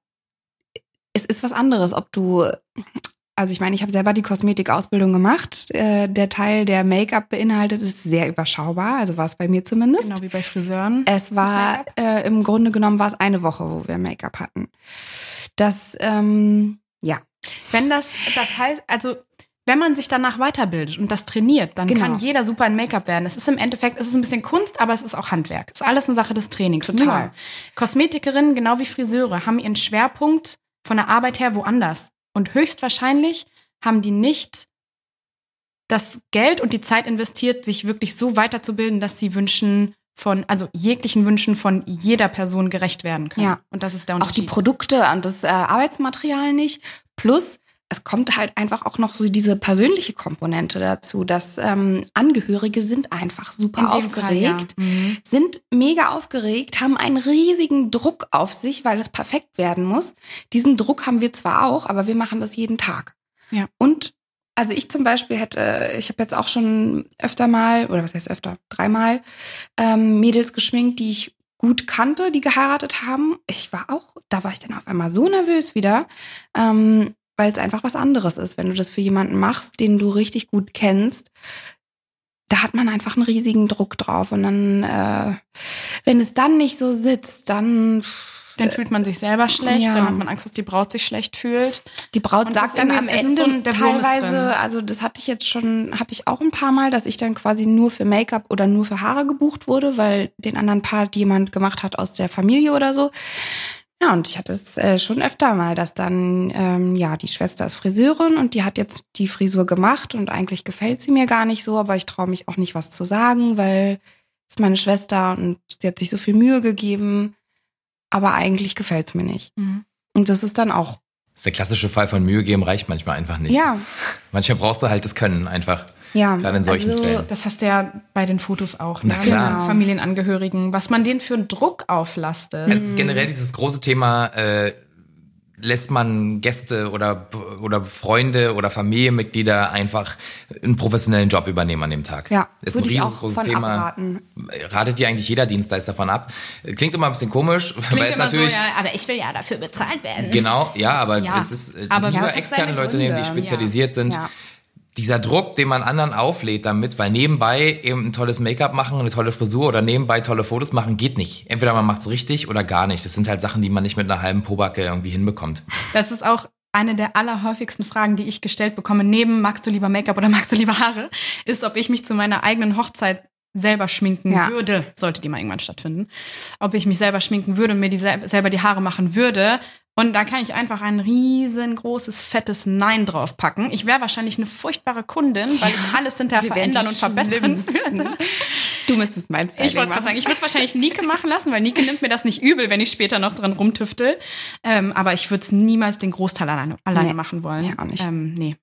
es ist was anderes, ob du also ich meine, ich habe selber die Kosmetikausbildung gemacht. Äh, der Teil, der Make-up beinhaltet, ist sehr überschaubar. Also war es bei mir zumindest. genau wie bei Friseuren. Es war äh, im Grunde genommen war es eine Woche, wo wir Make-up hatten. Das ähm, ja Wenn das, das heißt, also wenn man sich danach weiterbildet und das trainiert, dann Genau. kann jeder super ein Make-up werden. Es ist im Endeffekt, es ist ein bisschen Kunst, aber es ist auch Handwerk. Es ist alles eine Sache des Trainings. Total. Nur, Kosmetikerinnen, genau wie Friseure, haben ihren Schwerpunkt von der Arbeit her woanders. Und höchstwahrscheinlich haben die nicht das Geld und die Zeit investiert, sich wirklich so weiterzubilden, dass sie Wünschen von, also jeglichen Wünschen von jeder Person gerecht werden können. Ja. Und das ist der auch die Unterschied. Produkte und das äh, Arbeitsmaterial nicht. Plus es kommt halt einfach auch noch so diese persönliche Komponente dazu, dass ähm, Angehörige sind einfach super aufgeregt, Fall, ja. Mhm. sind mega aufgeregt, haben einen riesigen Druck auf sich, weil es perfekt werden muss. Diesen Druck haben wir zwar auch, aber wir machen das jeden Tag. Ja. Und also ich zum Beispiel hätte, ich habe jetzt auch schon öfter mal, oder was heißt öfter, dreimal ähm, Mädels geschminkt, die ich gut kannte, die geheiratet haben. Ich war auch, da war ich dann auf einmal so nervös wieder, ähm, weil es einfach was anderes ist, wenn du das für jemanden machst, den du richtig gut kennst. Da hat man einfach einen riesigen Druck drauf und dann, äh, wenn es dann nicht so sitzt, dann Dann fühlt man sich selber schlecht, Ja. dann hat man Angst, dass die Braut sich schlecht fühlt. Die Braut Und sagt dann am Ende so ein- teilweise, also das hatte ich jetzt schon, hatte ich auch ein paar Mal, dass ich dann quasi nur für Make-up oder nur für Haare gebucht wurde, weil den anderen Part jemand gemacht hat aus der Familie oder so. Ja, und ich hatte es äh, schon öfter mal, dass dann, ähm, ja, die Schwester ist Friseurin und die hat jetzt die Frisur gemacht und eigentlich gefällt sie mir gar nicht so, aber ich traue mich auch nicht was zu sagen, weil es ist meine Schwester und sie hat sich so viel Mühe gegeben, aber eigentlich gefällt es mir nicht. Und das ist dann auch, Das ist der klassische Fall von Mühe geben reicht manchmal einfach nicht. ja, Manchmal brauchst du halt das Können einfach. Ja, Gerade in solchen also Fällen. Das hast du ja bei den Fotos auch, Na ne? klar. Mit Familienangehörigen, was man denen für einen Druck auflastet. Es ist generell dieses große Thema, äh, lässt man Gäste oder, oder Freunde oder Familienmitglieder einfach einen professionellen Job übernehmen an dem Tag. Ja, ist ein riesengroßes Thema. abraten. Ratet dir eigentlich jeder Dienstleister davon ab. Klingt immer ein bisschen komisch, weil Klingt es immer natürlich so, ja, aber ich will ja dafür bezahlt werden. Genau, ja, aber Ja, es ist äh, aber lieber ja, es externe Leute nehmen, die Gründe, spezialisiert sind. Ja. Dieser Druck, den man anderen auflädt damit, weil nebenbei eben ein tolles Make-up machen, eine tolle Frisur oder nebenbei tolle Fotos machen, geht nicht. Entweder man macht's richtig oder gar nicht. Das sind halt Sachen, die man nicht mit einer halben Pobacke irgendwie hinbekommt. Das ist auch eine der allerhäufigsten Fragen, die ich gestellt bekomme, neben magst du lieber Make-up oder magst du lieber Haare, ist, ob ich mich zu meiner eigenen Hochzeit selber schminken Ja. würde, sollte die mal irgendwann stattfinden, ob ich mich selber schminken würde und mir die sel selber die Haare machen würde. Und da kann ich einfach ein riesengroßes, fettes Nein draufpacken. Ich wäre wahrscheinlich eine furchtbare Kundin, weil ich alles hinterher verändern und verbessern würde. Du müsstest mein Styling Ich wollte gerade machen. sagen, ich würde wahrscheinlich Nike machen lassen, weil Nike nimmt mir das nicht übel, wenn ich später noch dran rumtüftel. Ähm, aber ich würde es niemals den Großteil alleine, alleine Nee, machen wollen. ja, auch nicht. Ähm, nee.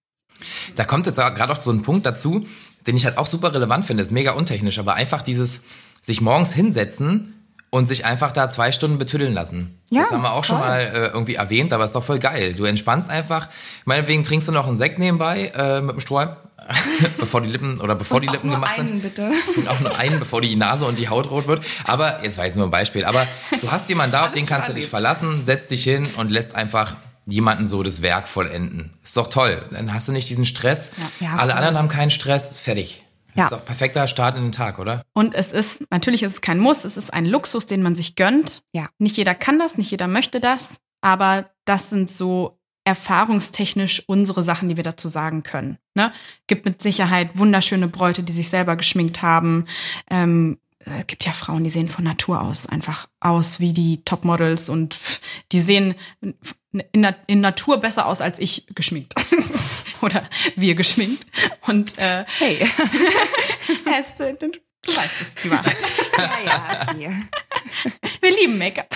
Da kommt jetzt gerade auch so ein Punkt dazu, den ich halt auch super relevant finde, ist mega untechnisch, aber einfach dieses sich morgens hinsetzen und sich einfach da zwei Stunden betüddeln lassen. Ja, das haben wir auch schon voll. mal äh, irgendwie erwähnt, aber ist doch voll geil. Du entspannst einfach. Meinetwegen trinkst du noch einen Sekt nebenbei äh, mit dem Strohhalm, bevor die Lippen oder bevor die Auch Lippen gemacht einen, sind. bitte. Und auch nur einen, bevor die Nase und die Haut rot wird. Aber jetzt war jetzt nur ein Beispiel. Aber du hast jemanden da, auf den kannst du schon dich verlassen, setzt dich hin und lässt einfach jemanden so das Werk vollenden. Ist doch toll. Dann hast du nicht diesen Stress. Ja, Alle anderen haben keinen Stress. Fertig. Das Ja. ist doch perfekter Start in den Tag, oder? Und es ist, natürlich ist es kein Muss, es ist ein Luxus, den man sich gönnt. Ja. Nicht jeder kann das, nicht jeder möchte das, aber das sind so erfahrungstechnisch unsere Sachen, die wir dazu sagen können. Ne? Gibt mit Sicherheit wunderschöne Bräute, die sich selber geschminkt haben. Ähm, äh, gibt ja Frauen, die sehen von Natur aus einfach aus wie die Topmodels und die sehen in, in Natur besser aus als ich geschminkt. Oder wir geschminkt. Und äh, Hey. du weißt es, die Wahrheit. ja, ja, hier. Wir lieben Make-up.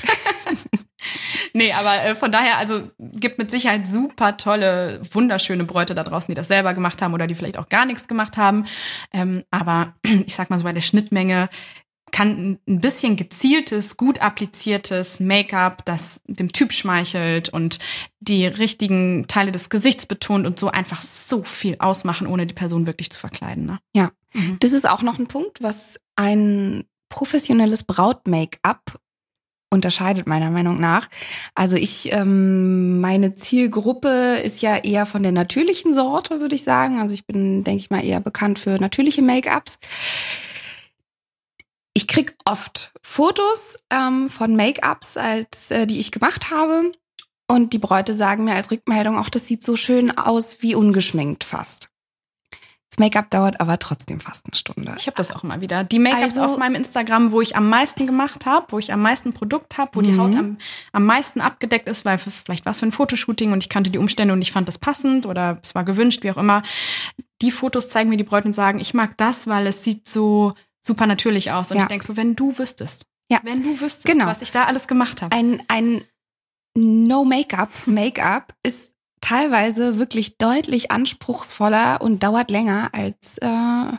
nee, aber äh, von daher, also gibt mit Sicherheit super tolle, wunderschöne Bräute da draußen, die das selber gemacht haben oder die vielleicht auch gar nichts gemacht haben. Ähm, aber ich sag mal so bei der Schnittmenge kann ein bisschen gezieltes, gut appliziertes Make-up, das dem Typ schmeichelt und die richtigen Teile des Gesichts betont und so einfach so viel ausmachen, ohne die Person wirklich zu verkleiden. Ne? Ja, Mhm. das ist auch noch ein Punkt, was ein professionelles Braut-Make-up unterscheidet meiner Meinung nach. Also ich, ähm, meine Zielgruppe ist ja eher von der natürlichen Sorte, würde ich sagen. Also ich bin, denke ich mal, eher bekannt für natürliche Make-ups. Ich krieg oft Fotos ähm, von Make-ups, als äh, die ich gemacht habe. Und die Bräute sagen mir als Rückmeldung auch, das sieht so schön aus wie ungeschminkt fast. Das Make-up dauert aber trotzdem fast eine Stunde. Ich habe das auch immer wieder. Die Make-ups Also- auf meinem Instagram, wo ich am meisten gemacht habe, wo ich am meisten Produkt habe, wo die Mhm. Haut am, am meisten abgedeckt ist, weil es vielleicht was für ein Fotoshooting und ich kannte die Umstände und ich fand das passend oder es war gewünscht, wie auch immer. Die Fotos zeigen mir die Bräute und sagen, ich mag das, weil es sieht so super natürlich aus. Und Ja. ich denk so, wenn du wüsstest, Ja. wenn du wüsstest, Genau. was ich da alles gemacht habe. Ein, ein No-Make-up, Make-up ist teilweise wirklich deutlich anspruchsvoller und dauert länger als äh, ja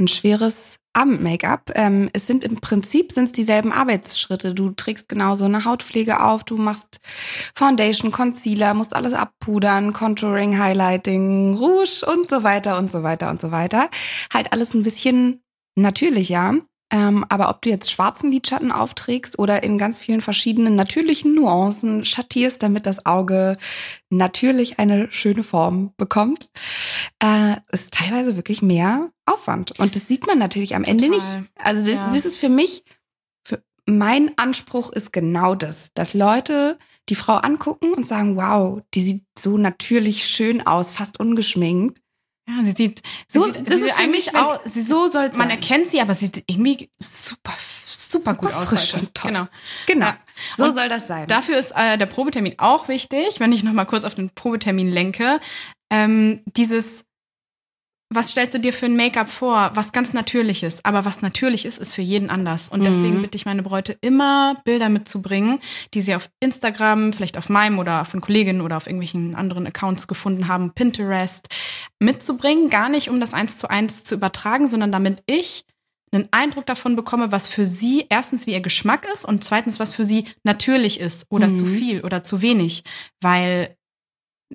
ein schweres Abend-Make-up. Ähm, es sind im Prinzip sind es dieselben Arbeitsschritte. Du trägst genauso eine Hautpflege auf, du machst Foundation, Concealer, musst alles abpudern, Contouring, Highlighting, Rouge und so weiter und so weiter und so weiter. Halt alles ein bisschen natürlicher. Ähm, aber ob du jetzt schwarzen Lidschatten aufträgst oder in ganz vielen verschiedenen natürlichen Nuancen schattierst, damit das Auge natürlich eine schöne Form bekommt, äh, ist teilweise wirklich mehr Aufwand. Und das sieht man natürlich am Ende Total. nicht. Also das, Ja. das ist für mich, für mein Anspruch ist genau das, dass Leute die Frau angucken und sagen, wow, die sieht so natürlich schön aus, fast ungeschminkt. Ja, sie sieht, sie So, sieht, das sie ist eigentlich aus, sie so soll's man sein. erkennt sie, aber sie sieht irgendwie super, super, gut aus. frisch heute. und toll. Genau. Genau. Ja. So Und soll das sein. Dafür ist äh, der Probetermin auch wichtig, wenn ich noch mal kurz auf den Probetermin lenke. Ähm, dieses was stellst du dir für ein Make-up vor, was ganz natürlich ist. Aber was natürlich ist, ist für jeden anders. Und deswegen Mhm. bitte ich meine Bräute immer, Bilder mitzubringen, die sie auf Instagram, vielleicht auf meinem oder von Kolleginnen oder auf irgendwelchen anderen Accounts gefunden haben, Pinterest, mitzubringen. Gar nicht, um das eins zu eins zu übertragen, sondern damit ich einen Eindruck davon bekomme, was für sie erstens wie ihr Geschmack ist und zweitens, was für sie natürlich ist oder Mhm. zu viel oder zu wenig. Weil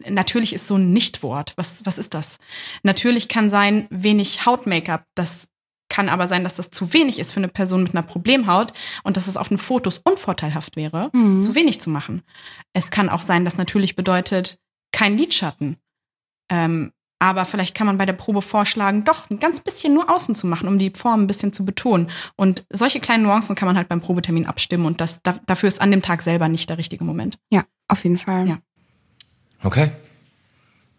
natürlich ist so ein Nichtwort. Was, was ist das? Natürlich kann sein wenig Haut-Make-up. Das kann aber sein, dass das zu wenig ist für eine Person mit einer Problemhaut und dass es auf den Fotos unvorteilhaft wäre, Mhm. zu wenig zu machen. Es kann auch sein, dass natürlich bedeutet, kein Lidschatten. Ähm, aber vielleicht kann man bei der Probe vorschlagen, doch ein ganz bisschen nur außen zu machen, um die Form ein bisschen zu betonen. Und solche kleinen Nuancen kann man halt beim Probetermin abstimmen und das, da, dafür ist an dem Tag selber nicht der richtige Moment. Ja, auf jeden Fall. Ja. Okay.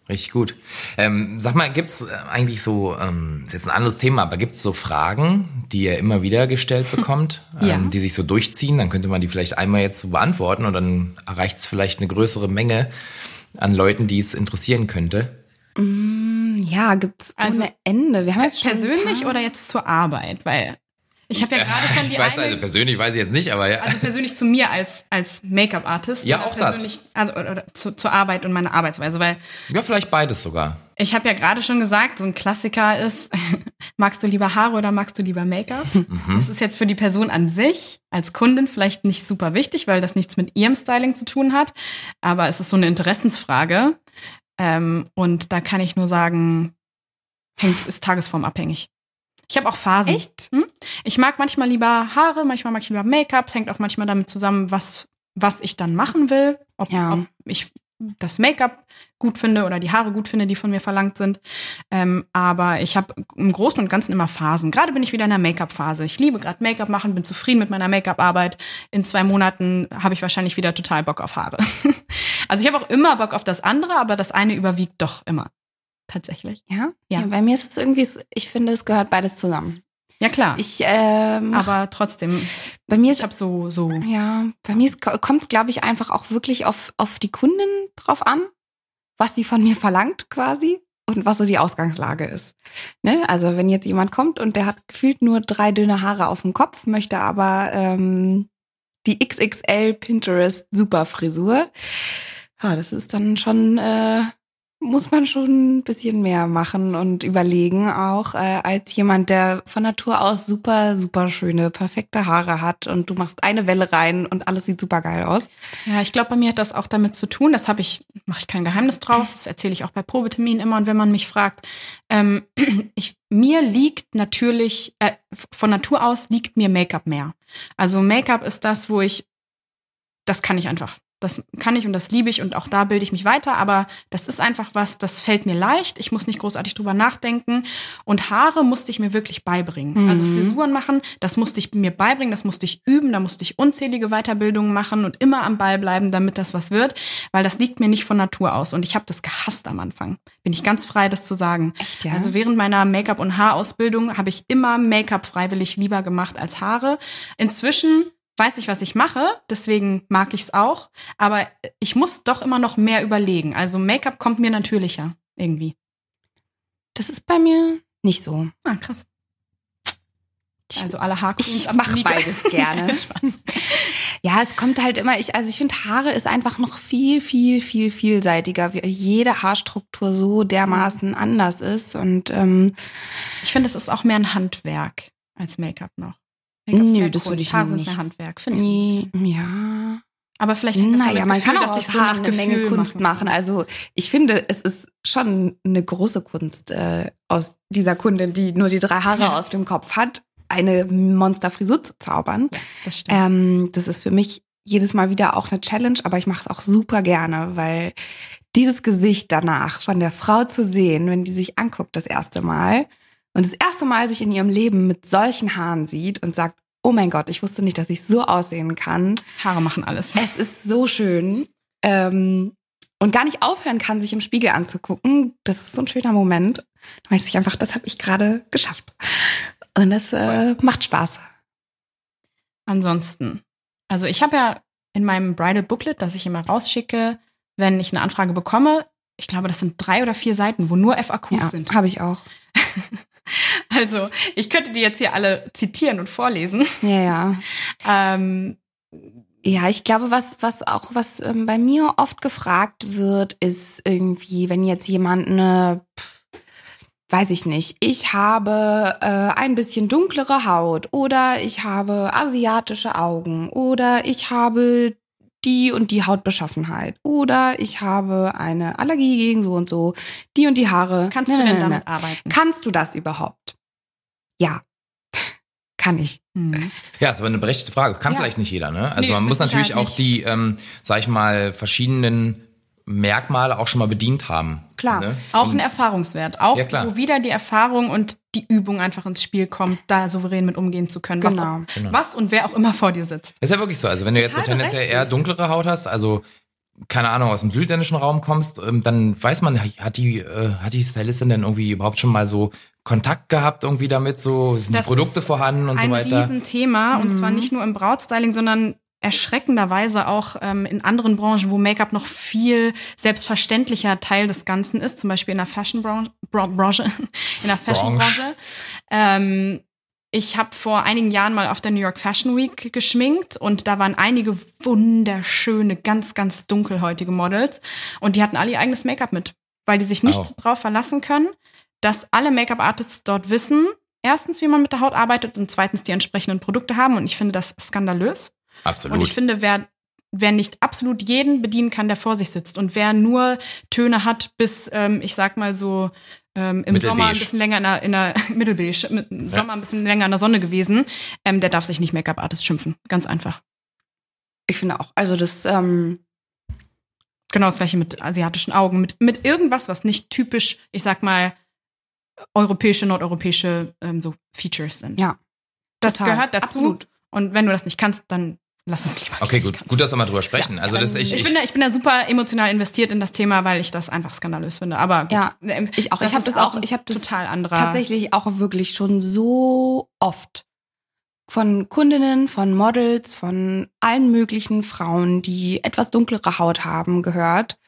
Richtig gut. Ähm, sag mal, gibt's äh, eigentlich so, ähm, ist jetzt ein anderes Thema, aber gibt's so Fragen, die ihr immer wieder gestellt bekommt, Ja. ähm, die sich so durchziehen? Dann könnte man die vielleicht einmal jetzt so beantworten und dann erreicht es vielleicht eine größere Menge an Leuten, die es interessieren könnte. Ja, gibt's Also, ohne Ende. Wir haben jetzt Persönlich oder jetzt zur Arbeit? Weil ich habe ja gerade schon die ich weiß eine, also persönlich weiß ich jetzt nicht, aber ja. also persönlich zu mir als als Make-up-Artist. Ja, auch das. Also oder, oder zu, zur Arbeit und meiner Arbeitsweise, weil ja, vielleicht beides sogar. ich habe ja gerade schon gesagt, so ein Klassiker ist, magst du lieber Haare oder magst du lieber Make-up? Das ist jetzt für die Person an sich als Kundin vielleicht nicht super wichtig, weil das nichts mit ihrem Styling zu tun hat, aber es ist so eine Interessensfrage ähm, und da kann ich nur sagen, hängt ist tagesformabhängig. Ich habe auch Phasen. Echt? Hm? Ich mag manchmal lieber Haare, manchmal mag ich lieber Make-up. Es hängt auch manchmal damit zusammen, was, was ich dann machen will. Ob, Ja. ob ich das Make-up gut finde oder die Haare gut finde, die von mir verlangt sind. Ähm, aber ich habe im Großen und Ganzen immer Phasen. Gerade bin ich wieder in der Make-up-Phase. Ich liebe gerade Make-up machen, bin zufrieden mit meiner Make-up-Arbeit. In zwei Monaten habe ich wahrscheinlich wieder total Bock auf Haare. also ich habe auch immer Bock auf das andere, aber das eine überwiegt doch immer. Tatsächlich. Ja? Ja. ja. Bei mir ist es irgendwie, ich finde, es gehört beides zusammen. Ja klar. Ich, ähm, aber trotzdem, bei mir ich ist, habe so so ja, bei mir kommt es, glaube ich, einfach auch wirklich auf, auf die Kundin drauf an, was sie von mir verlangt quasi und was so die Ausgangslage ist. Ne? Also wenn jetzt jemand kommt und der hat gefühlt nur drei dünne Haare auf dem Kopf, möchte aber ähm, die XXL Pinterest Superfrisur, ja, das ist dann schon äh, muss man schon ein bisschen mehr machen und überlegen auch äh, als jemand, der von Natur aus super, super schöne, perfekte Haare hat und du machst eine Welle rein und alles sieht super geil aus. Ja, ich glaube, bei mir hat das auch damit zu tun. Das habe ich, mache ich kein Geheimnis draus. Das erzähle ich auch bei Probeterminen immer. Und wenn man mich fragt, ähm, ich, mir liegt natürlich äh, von Natur aus liegt mir Make-up mehr. Also Make-up ist das, wo ich, das kann ich einfach. Das kann ich und das liebe ich und auch da bilde ich mich weiter, aber das ist einfach was, das fällt mir leicht. Ich muss nicht großartig drüber nachdenken. Und Haare musste ich mir wirklich beibringen. Mhm. Also Frisuren machen, das musste ich mir beibringen, das musste ich üben, da musste ich unzählige Weiterbildungen machen und immer am Ball bleiben, damit das was wird, weil das liegt mir nicht von Natur aus. Und ich habe das gehasst am Anfang. Bin ich ganz frei, das zu sagen. Echt, ja? Also während meiner Make-up- und Haarausbildung habe ich immer Make-up freiwillig lieber gemacht als Haare. Inzwischen weiß ich, was ich mache, deswegen mag ich es auch, aber ich muss doch immer noch mehr überlegen. Also Make-up kommt mir natürlicher irgendwie. Das ist bei mir nicht so. Ah, krass. Also alle Haarqueens Ich am mach Sneaker. beides gerne. Ja, es kommt halt immer, ich, also ich finde, Haare ist einfach noch viel, viel, viel vielseitiger, wie jede Haarstruktur so dermaßen anders ist. Und ähm, Ich finde, es ist auch mehr ein Handwerk als Make-up noch. Nö, das Kunst, würde ich Haare nicht- Handwerk, finde ich. ja. Aber vielleicht hängt das Naja, damit man Gefühl, kann auch aus so Haaren eine Menge Gefühl Kunst machen. Also ich finde, es ist schon eine große Kunst äh, aus dieser Kundin, die nur die drei Haare Ja. auf dem Kopf hat, eine Monsterfrisur zu zaubern. Ja, das stimmt. Ähm, das ist für mich jedes Mal wieder auch eine Challenge, aber ich mache es auch super gerne, weil dieses Gesicht danach von der Frau zu sehen, wenn die sich anguckt das erste Mal und das erste Mal sich in ihrem Leben mit solchen Haaren sieht und sagt, oh mein Gott, ich wusste nicht, dass ich so aussehen kann. Haare machen alles. Es ist so schön. Ähm, und gar nicht aufhören kann, sich im Spiegel anzugucken. Das ist so ein schöner Moment. Da weiß ich einfach, das habe ich gerade geschafft. Und das äh, macht Spaß. Ansonsten, also ich habe ja in meinem Bridal Booklet, das ich immer rausschicke, wenn ich eine Anfrage bekomme, ich glaube, das sind drei oder vier Seiten, wo nur FAQs Ja, sind. habe ich auch. Also, ich könnte die jetzt hier alle zitieren und vorlesen. Ja, ja. Ähm, Ja, ich glaube, was, was auch, was ähm, bei mir oft gefragt wird, ist irgendwie, wenn jetzt jemand eine, weiß ich nicht, ich habe äh, ein bisschen dunklere Haut oder ich habe asiatische Augen oder ich habe die und die Hautbeschaffenheit oder ich habe eine Allergie gegen so und so, die und die Haare. kannst Ne, du ne, denn ne, ne. damit arbeiten? Kannst du das überhaupt? Ja, kann ich. Hm. Ja, ist aber eine berechtigte Frage. Kann Ja. vielleicht nicht jeder, ne? Also Nee, man muss natürlich auch die, ähm, sag ich mal, verschiedenen Merkmale auch schon mal bedient haben. Klar. Ne? Auch ein Erfahrungswert. Auch, Ja, klar. wo wieder die Erfahrung und die Übung einfach ins Spiel kommt, da souverän mit umgehen zu können. Was, Genau. auch, Genau. was und wer auch immer vor dir sitzt. Ist ja wirklich so. Also wenn du jetzt so Total tendenziell eher dunklere Haut hast, also keine Ahnung, aus dem südländischen Raum kommst, ähm, dann weiß man, hat die, äh, hat die Stylistin denn irgendwie überhaupt schon mal so Kontakt gehabt irgendwie damit? So sind Das die Produkte vorhanden und ein so weiter? Riesenthema und zwar nicht nur im Brautstyling, sondern erschreckenderweise auch ähm, in anderen Branchen, wo Make-up noch viel selbstverständlicher Teil des Ganzen ist, zum Beispiel in der Fashion-Branche, Branche, in der Fashion-Branche. Ähm, ich habe vor einigen Jahren mal auf der New York Fashion Week geschminkt und da waren einige wunderschöne, ganz, ganz dunkelhäutige Models und die hatten alle ihr eigenes Make-up mit, weil die sich nicht Oh. darauf verlassen können, dass alle Make-up-Artists dort wissen, erstens, wie man mit der Haut arbeitet und zweitens die entsprechenden Produkte haben und ich finde das skandalös. Absolut. Und ich finde, wer, wer nicht absolut jeden bedienen kann, der vor sich sitzt und wer nur Töne hat bis, ähm, ich sag mal so, ähm, im. Sommer ein bisschen länger in der, in der Mittelbeige, mit, im Sommer ein bisschen länger in der Sonne gewesen, ähm, der darf sich nicht Make-up-Artist schimpfen. Ganz einfach. Ich finde auch, also das, ähm, Genau das gleiche mit asiatischen Augen, mit, mit irgendwas, was nicht typisch, ich sag mal, europäische, nordeuropäische ähm, so Features sind. ja. das total. gehört dazu. Absolut. Und wenn du das nicht kannst, dann lass es lieber. okay, gut, gut, dass wir mal drüber sprechen. also das ich, Ich, ich, bin da, ich bin da super emotional investiert in das Thema, weil ich das einfach skandalös finde. Aber gut. Ja, Ähm, Ich auch. Ich habe das auch, ich habe das total anderer. tatsächlich auch wirklich schon so oft von Kundinnen, von Models, von allen möglichen Frauen, die etwas dunklere Haut haben, gehört,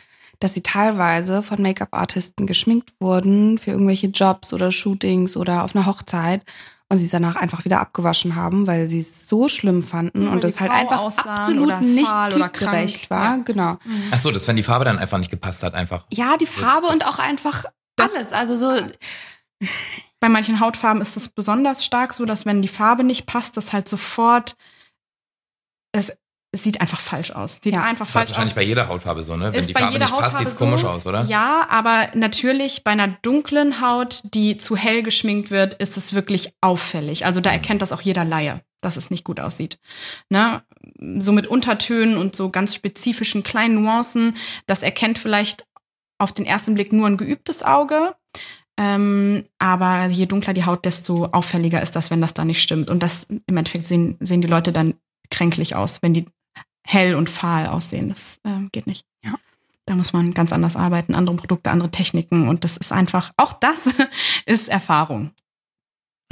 dass sie teilweise von Make-up-Artisten geschminkt wurden für irgendwelche Jobs oder Shootings oder auf einer Hochzeit und sie es danach einfach wieder abgewaschen haben, weil sie es so schlimm fanden Weil und das halt einfach absolut oder nicht typgerecht krank. war. Ja. Genau. ach so, dass wenn die Farbe dann einfach nicht gepasst hat, einfach. Ja, die Farbe und auch einfach alles. Also so, Bei manchen Hautfarben ist es besonders stark so, dass wenn die Farbe nicht passt, das halt sofort es, es sieht einfach falsch aus. Sieht Ja. einfach Das ist falsch wahrscheinlich aus. bei jeder Hautfarbe so, ne? Wenn ist die Farbe nicht passt, Hautfarbe sieht's komisch so. aus, oder? Ja, aber natürlich bei einer dunklen Haut, die zu hell geschminkt wird, ist es wirklich auffällig. Also da erkennt das auch jeder Laie, dass es nicht gut aussieht. Ne? So mit Untertönen und so ganz spezifischen kleinen Nuancen, das erkennt vielleicht auf den ersten Blick nur ein geübtes Auge. Ähm, aber je dunkler die Haut, desto auffälliger ist das, wenn das da nicht stimmt. Und das im Endeffekt sehen, sehen die Leute dann kränklich aus, wenn die hell und fahl aussehen. Das ähm, geht nicht. Ja. Da muss man ganz anders arbeiten, andere Produkte, andere Techniken. Und das ist einfach, auch das ist Erfahrung.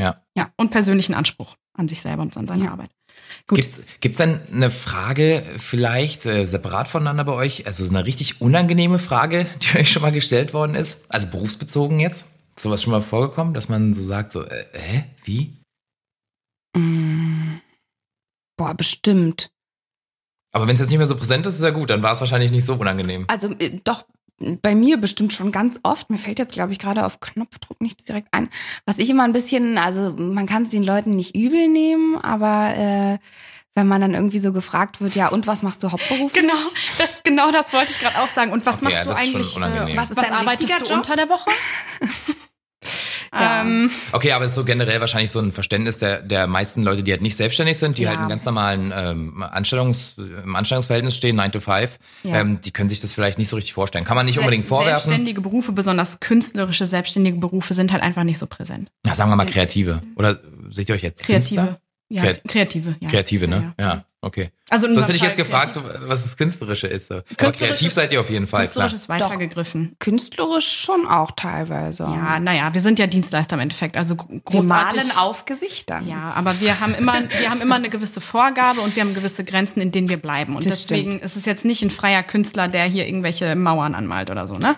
Ja. Ja. Und persönlichen Anspruch an sich selber und an seine Ja. Arbeit. Gut. Gibt's, gibt's denn eine Frage vielleicht äh, separat voneinander bei euch? Also so eine richtig unangenehme Frage, die euch schon mal gestellt worden ist? Also berufsbezogen jetzt? Ist sowas schon mal vorgekommen, dass man so sagt, so, äh, hä, wie? mm, boah, bestimmt. Aber wenn es jetzt nicht mehr so präsent ist, ist ja gut, dann war es wahrscheinlich nicht so unangenehm. Also äh, doch bei mir bestimmt schon ganz oft. Mir fällt jetzt, glaube ich, gerade auf Knopfdruck nichts direkt ein. Was ich immer ein bisschen, also man kann es den Leuten nicht übel nehmen, aber äh, wenn man dann irgendwie so gefragt wird, ja, und was machst du hauptberuflich? Genau, das, genau das wollte ich gerade auch sagen. Und was Okay, machst ja, du das ist schon eigentlich? unangenehm. Äh, was ist was dein arbeitest du Job? unter der Woche? Ja. ähm, Okay, aber es ist so generell wahrscheinlich so ein Verständnis der, der meisten Leute, die halt nicht selbstständig sind, die Ja. halt in ganz normalen ähm, Anstellungs, im Anstellungsverhältnis stehen, 9 to 5, Ja. ähm, die können sich das vielleicht nicht so richtig vorstellen. Kann man nicht unbedingt vorwerfen. Selbstständige Berufe, besonders künstlerische selbstständige Berufe, sind halt einfach nicht so präsent. Ja, sagen wir mal Kreative. Oder seht ihr euch jetzt Künstler? Kreative. Ja, Kreat- Kreative, ja. Kreative, ne? Ja, Ja, okay. Also Sonst hätte ich jetzt gefragt, was das Künstlerische ist. So. Aber Künstlerisch kreativ seid ihr auf jeden Fall, klar. Künstlerisch ist weitergegriffen. Künstlerisch schon auch teilweise. Ja, naja, wir sind ja Dienstleister im Endeffekt, also gro- wir großartig. malen auf Gesichtern. Ja, aber wir haben immer, wir haben immer eine gewisse Vorgabe und wir haben gewisse Grenzen, in denen wir bleiben. Und Das deswegen stimmt. ist es jetzt nicht ein freier Künstler, der hier irgendwelche Mauern anmalt oder so, ne?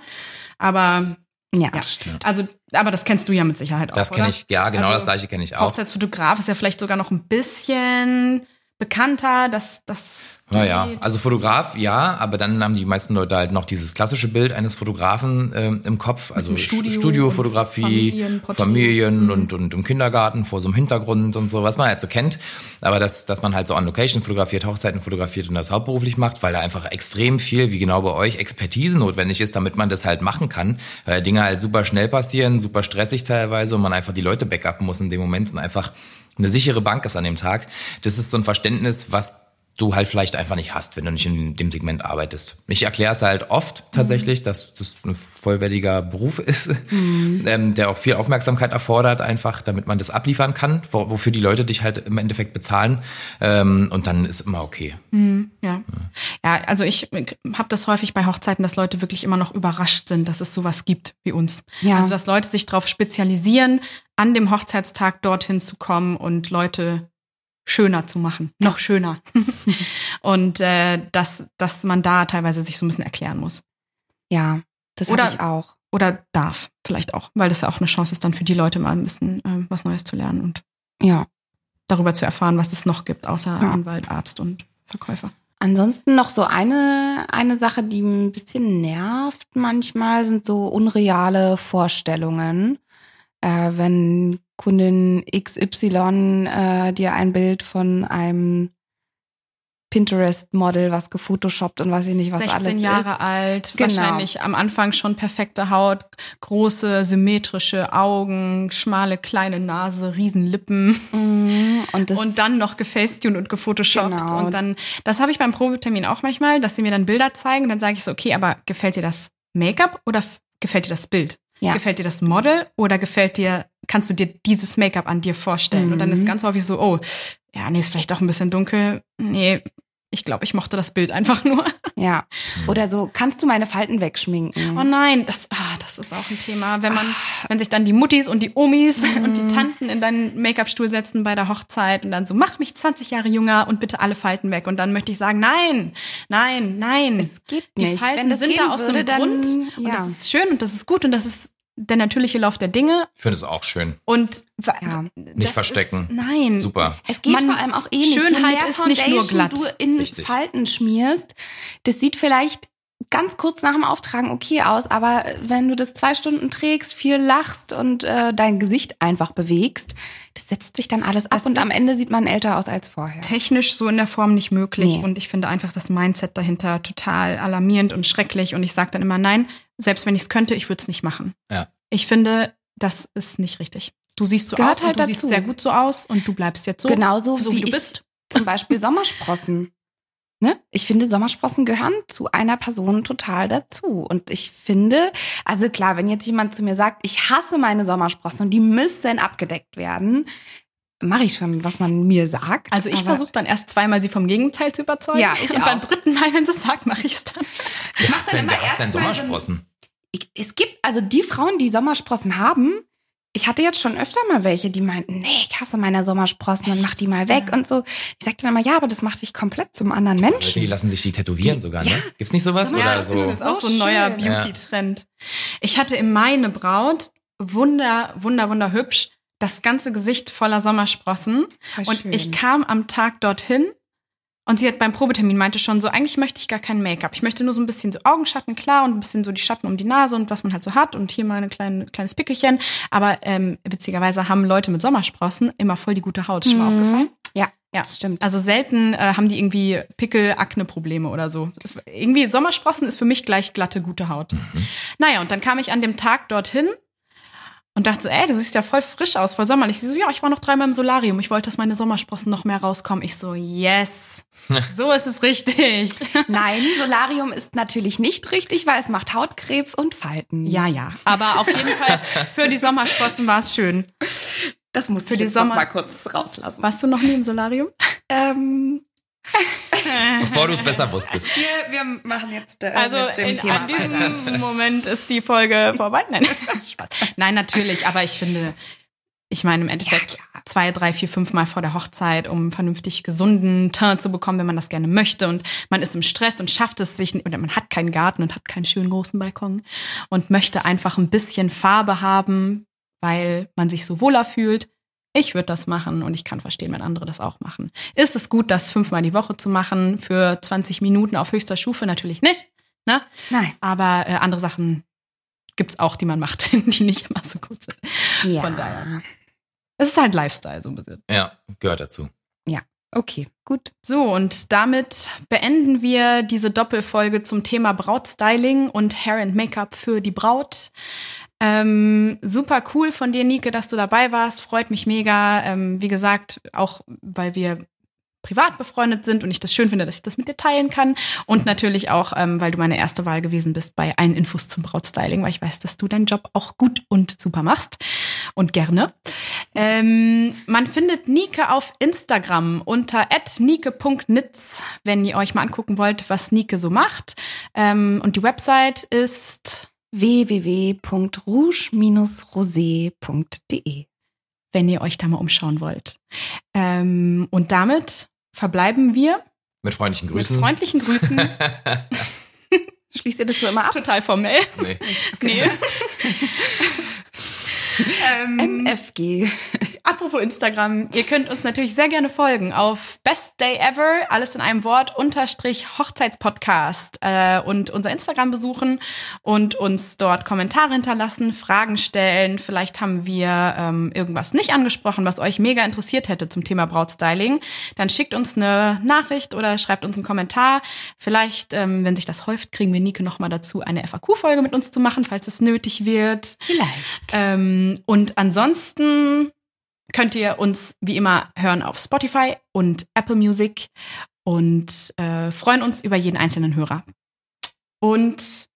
Aber ja, ja, das stimmt. also, aber das kennst du ja mit Sicherheit auch. Das kenne ich, ja, genau Also, das gleiche kenne ich auch. Hochzeitsfotograf ist ja vielleicht sogar noch ein bisschen bekannter, dass das. Naja, also Fotograf, ja, aber dann haben die meisten Leute halt noch dieses klassische Bild eines Fotografen ähm, im Kopf, also Studio Studiofotografie, Familienporträts. Familien und, und im Kindergarten vor so einem Hintergrund und so, was man halt so kennt. Aber dass, dass man halt so on Location fotografiert, Hochzeiten fotografiert und das hauptberuflich macht, weil da einfach extrem viel, wie genau bei euch, Expertise notwendig ist, damit man das halt machen kann. Weil Dinge halt super schnell passieren, super stressig teilweise und man einfach die Leute backuppen muss in dem Moment und einfach eine sichere Bank ist an dem Tag. Das ist so ein Verständnis, was du halt vielleicht einfach nicht hast, wenn du nicht in dem Segment arbeitest. Ich erkläre es halt oft tatsächlich, dass das ein vollwertiger Beruf ist, ähm, der auch viel Aufmerksamkeit erfordert, einfach, damit man das abliefern kann, wo- wofür die Leute dich halt im Endeffekt bezahlen. Ähm, und dann ist immer okay. Ja. Ja, also ich habe das häufig bei Hochzeiten, dass Leute wirklich immer noch überrascht sind, dass es sowas gibt wie uns. Ja. Also dass Leute sich darauf spezialisieren, an dem Hochzeitstag dorthin zu kommen und Leute schöner zu machen, noch schöner. und äh, dass, dass man da teilweise sich so ein bisschen erklären muss. Ja, das habe ich auch. Oder darf vielleicht auch, weil das ja auch eine Chance ist, dann für die Leute mal ein bisschen äh, was Neues zu lernen und Ja. darüber zu erfahren, was es noch gibt, außer Ja. Anwalt, Arzt und Verkäufer. Ansonsten noch so eine, eine Sache, die ein bisschen nervt manchmal, sind so unreale Vorstellungen. Äh, wenn Kundin XY äh, dir ein Bild von einem Pinterest-Model, was gefotoshoppt und weiß ich nicht, was 16 alles Jahre ist. alt, Genau. wahrscheinlich am Anfang schon perfekte Haut, große symmetrische Augen, schmale kleine Nase, Riesenlippen Mhm. Und, und dann noch gefacetuned und gefotoshoppt Genau. und dann das habe ich beim Probetermin auch manchmal, dass sie mir dann Bilder zeigen und dann sage ich so, okay, aber gefällt dir das Make-up oder gefällt dir das Bild? Ja. Gefällt dir das Model oder gefällt dir kannst du dir dieses Make-up an dir vorstellen? Und dann ist Mhm. ganz häufig so, oh, ja, nee, ist vielleicht doch ein bisschen dunkel. Nee, ich glaube, ich mochte das Bild einfach nur. ja. Oder so, kannst du meine Falten wegschminken? Oh nein, das, ah, das ist auch ein Thema. Wenn man, wenn sich dann die Muttis und die Omis und die Tanten in deinen Make-up-Stuhl setzen bei der Hochzeit und dann so, mach mich 20 Jahre jünger und bitte alle Falten weg. Und dann möchte ich sagen, nein, nein, nein. Es geht die nicht. Falten Wenn das sind da aus würde, dann- Grund. Und ja. das ist schön und das ist gut und das ist der natürliche Lauf der Dinge. Ich finde es auch schön. Und Ja. Nicht verstecken. Ist, nein. Super. Es geht Man- vor allem auch eh nicht. Schönheit ist nicht nur Foundation glatt. du in Richtig. Falten schmierst, das sieht vielleicht ganz kurz nach dem Auftragen okay aus, aber wenn du das zwei Stunden trägst, viel lachst und äh, dein Gesicht einfach bewegst, das setzt sich dann alles ab Das und am Ende sieht man älter aus als vorher. technisch so in der Form nicht möglich. Nee. Und ich finde einfach das Mindset dahinter total alarmierend und schrecklich. Und ich sage dann immer, nein, selbst wenn ich es könnte, ich würde es nicht machen. Ja. Ich finde, das ist nicht richtig. Du siehst so Gehört aus halt und du siehst dazu. sehr gut so aus und du bleibst jetzt so. Genauso so wie, wie du ich bist. zum Beispiel Sommersprossen. Ne? Ich finde, Sommersprossen gehören zu einer Person total dazu. Und ich finde, also klar, wenn jetzt jemand zu mir sagt, ich hasse meine Sommersprossen und die müssen abgedeckt werden, mache ich schon, was man mir sagt. Also ich versuche dann erst zweimal sie vom Gegenteil zu überzeugen. Ja, ich und beim auch. dritten Mal, wenn sie es sagt, mache ich es dann. ich hast dann denn, immer denn erst so- Sommersprossen? Ich, es gibt also die Frauen, die Sommersprossen haben. Ich hatte jetzt schon öfter mal welche, die meinten, nee, ich hasse meine Sommersprossen und mach die mal weg und so. Ich sagte dann immer, ja, aber das macht dich komplett zum anderen Menschen. die lassen sich die tätowieren Die- sogar, ja. ne? Gibt's nicht sowas? Ja, Oder das so? ist jetzt auch so ein So neuer. Beauty-Trend. Ich hatte im Mai eine Braut, wunder, wunder, wunder hübsch, das ganze Gesicht voller Sommersprossen. Voll Und schön. ich kam am Tag dorthin und sie hat beim Probetermin meinte schon so, eigentlich möchte ich gar kein Make-up. Ich möchte nur so ein bisschen so Augenschatten, klar, und ein bisschen so die Schatten um die Nase und was man halt so hat und hier mal ein kleine, kleines Pickelchen. Aber ähm, witzigerweise haben Leute mit Sommersprossen immer voll die gute Haut. Ist schon mal Mhm. aufgefallen? Ja, Ja, das stimmt. Also selten äh, haben die irgendwie Pickel, Akne-Probleme oder so. Das, irgendwie Sommersprossen ist für mich gleich glatte, gute Haut. Naja, und dann kam ich an dem Tag dorthin und dachte so, ey, du siehst ja voll frisch aus, voll sommerlich. Sie so, ja, ich war noch dreimal im Solarium. Ich wollte, dass meine Sommersprossen noch mehr rauskommen. Ich so, yes, so ist es richtig. Nein, Solarium ist natürlich nicht richtig, weil es macht Hautkrebs und Falten. ja, ja. Aber auf jeden Fall für die Sommersprossen war es schön. Das musst Für du die jetzt Sommer- noch mal kurz rauslassen. Warst du noch nie im Solarium? Ähm, Bevor du es besser wusstest. wir, wir machen jetzt äh, Also mit dem in, Thema an diesem weiter. Moment ist die Folge vorbei. Nein, Spaß. Nein, natürlich, aber ich finde, ich meine im Endeffekt zwei, drei, vier, fünf Mal vor der Hochzeit, um vernünftig gesunden Teint zu bekommen, wenn man das gerne möchte und man ist im Stress und schafft es sich nicht, oder man hat keinen Garten und hat keinen schönen großen Balkon und möchte einfach ein bisschen Farbe haben, weil man sich so wohler fühlt. Ich würde das machen und ich kann verstehen, wenn andere das auch machen. Ist es gut, das fünfmal die Woche zu machen für 20 Minuten auf höchster Stufe? Natürlich nicht. Ne? Nein. Aber äh, andere Sachen gibt's auch, die man macht, die nicht immer so gut sind. Ja. Von daher. Es ist halt Lifestyle so ein bisschen. Ja, gehört dazu. Okay, gut. So, und damit beenden wir diese Doppelfolge zum Thema Brautstyling und Hair and Make-up für die Braut. Ähm, super cool von dir, Nike, dass du dabei warst. Freut mich mega. Ähm, wie gesagt, auch weil wir privat befreundet sind und ich das schön finde, dass ich das mit dir teilen kann. Und natürlich auch, ähm, weil du meine erste Wahl gewesen bist bei allen Infos zum Brautstyling, weil ich weiß, dass du deinen Job auch gut und super machst und gerne. Ähm, man findet Nike auf Instagram unter nike.nitz, wenn ihr euch mal angucken wollt, was Nike so macht. Ähm, und die Website ist, www.rouge-rosé.de wenn ihr euch da mal umschauen wollt. Ähm, und damit verbleiben wir Mit freundlichen Grüßen. mit freundlichen Grüßen. Schließt ihr das so immer ab? Total formell. nee. Nee. ähm, MFG. Apropos Instagram, ihr könnt uns natürlich sehr gerne folgen auf Best Day Ever, alles in einem Wort, unterstrich Hochzeitspodcast äh, und unser Instagram besuchen und uns dort Kommentare hinterlassen, Fragen stellen. Vielleicht haben wir ähm, irgendwas nicht angesprochen, was euch mega interessiert hätte zum Thema Brautstyling. Dann schickt uns eine Nachricht oder schreibt uns einen Kommentar. Vielleicht, ähm, wenn sich das häuft, kriegen wir Nike nochmal dazu, eine FAQ-Folge mit uns zu machen, falls es nötig wird. Vielleicht. Ähm, und ansonsten könnt ihr uns wie immer hören auf Spotify und Apple Music und äh, freuen uns über jeden einzelnen Hörer. Und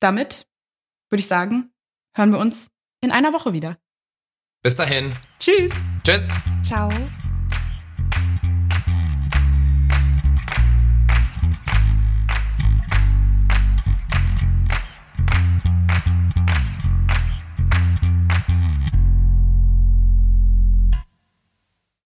damit würde ich sagen, hören wir uns in einer Woche wieder. Bis dahin. Tschüss. Tschüss. Ciao.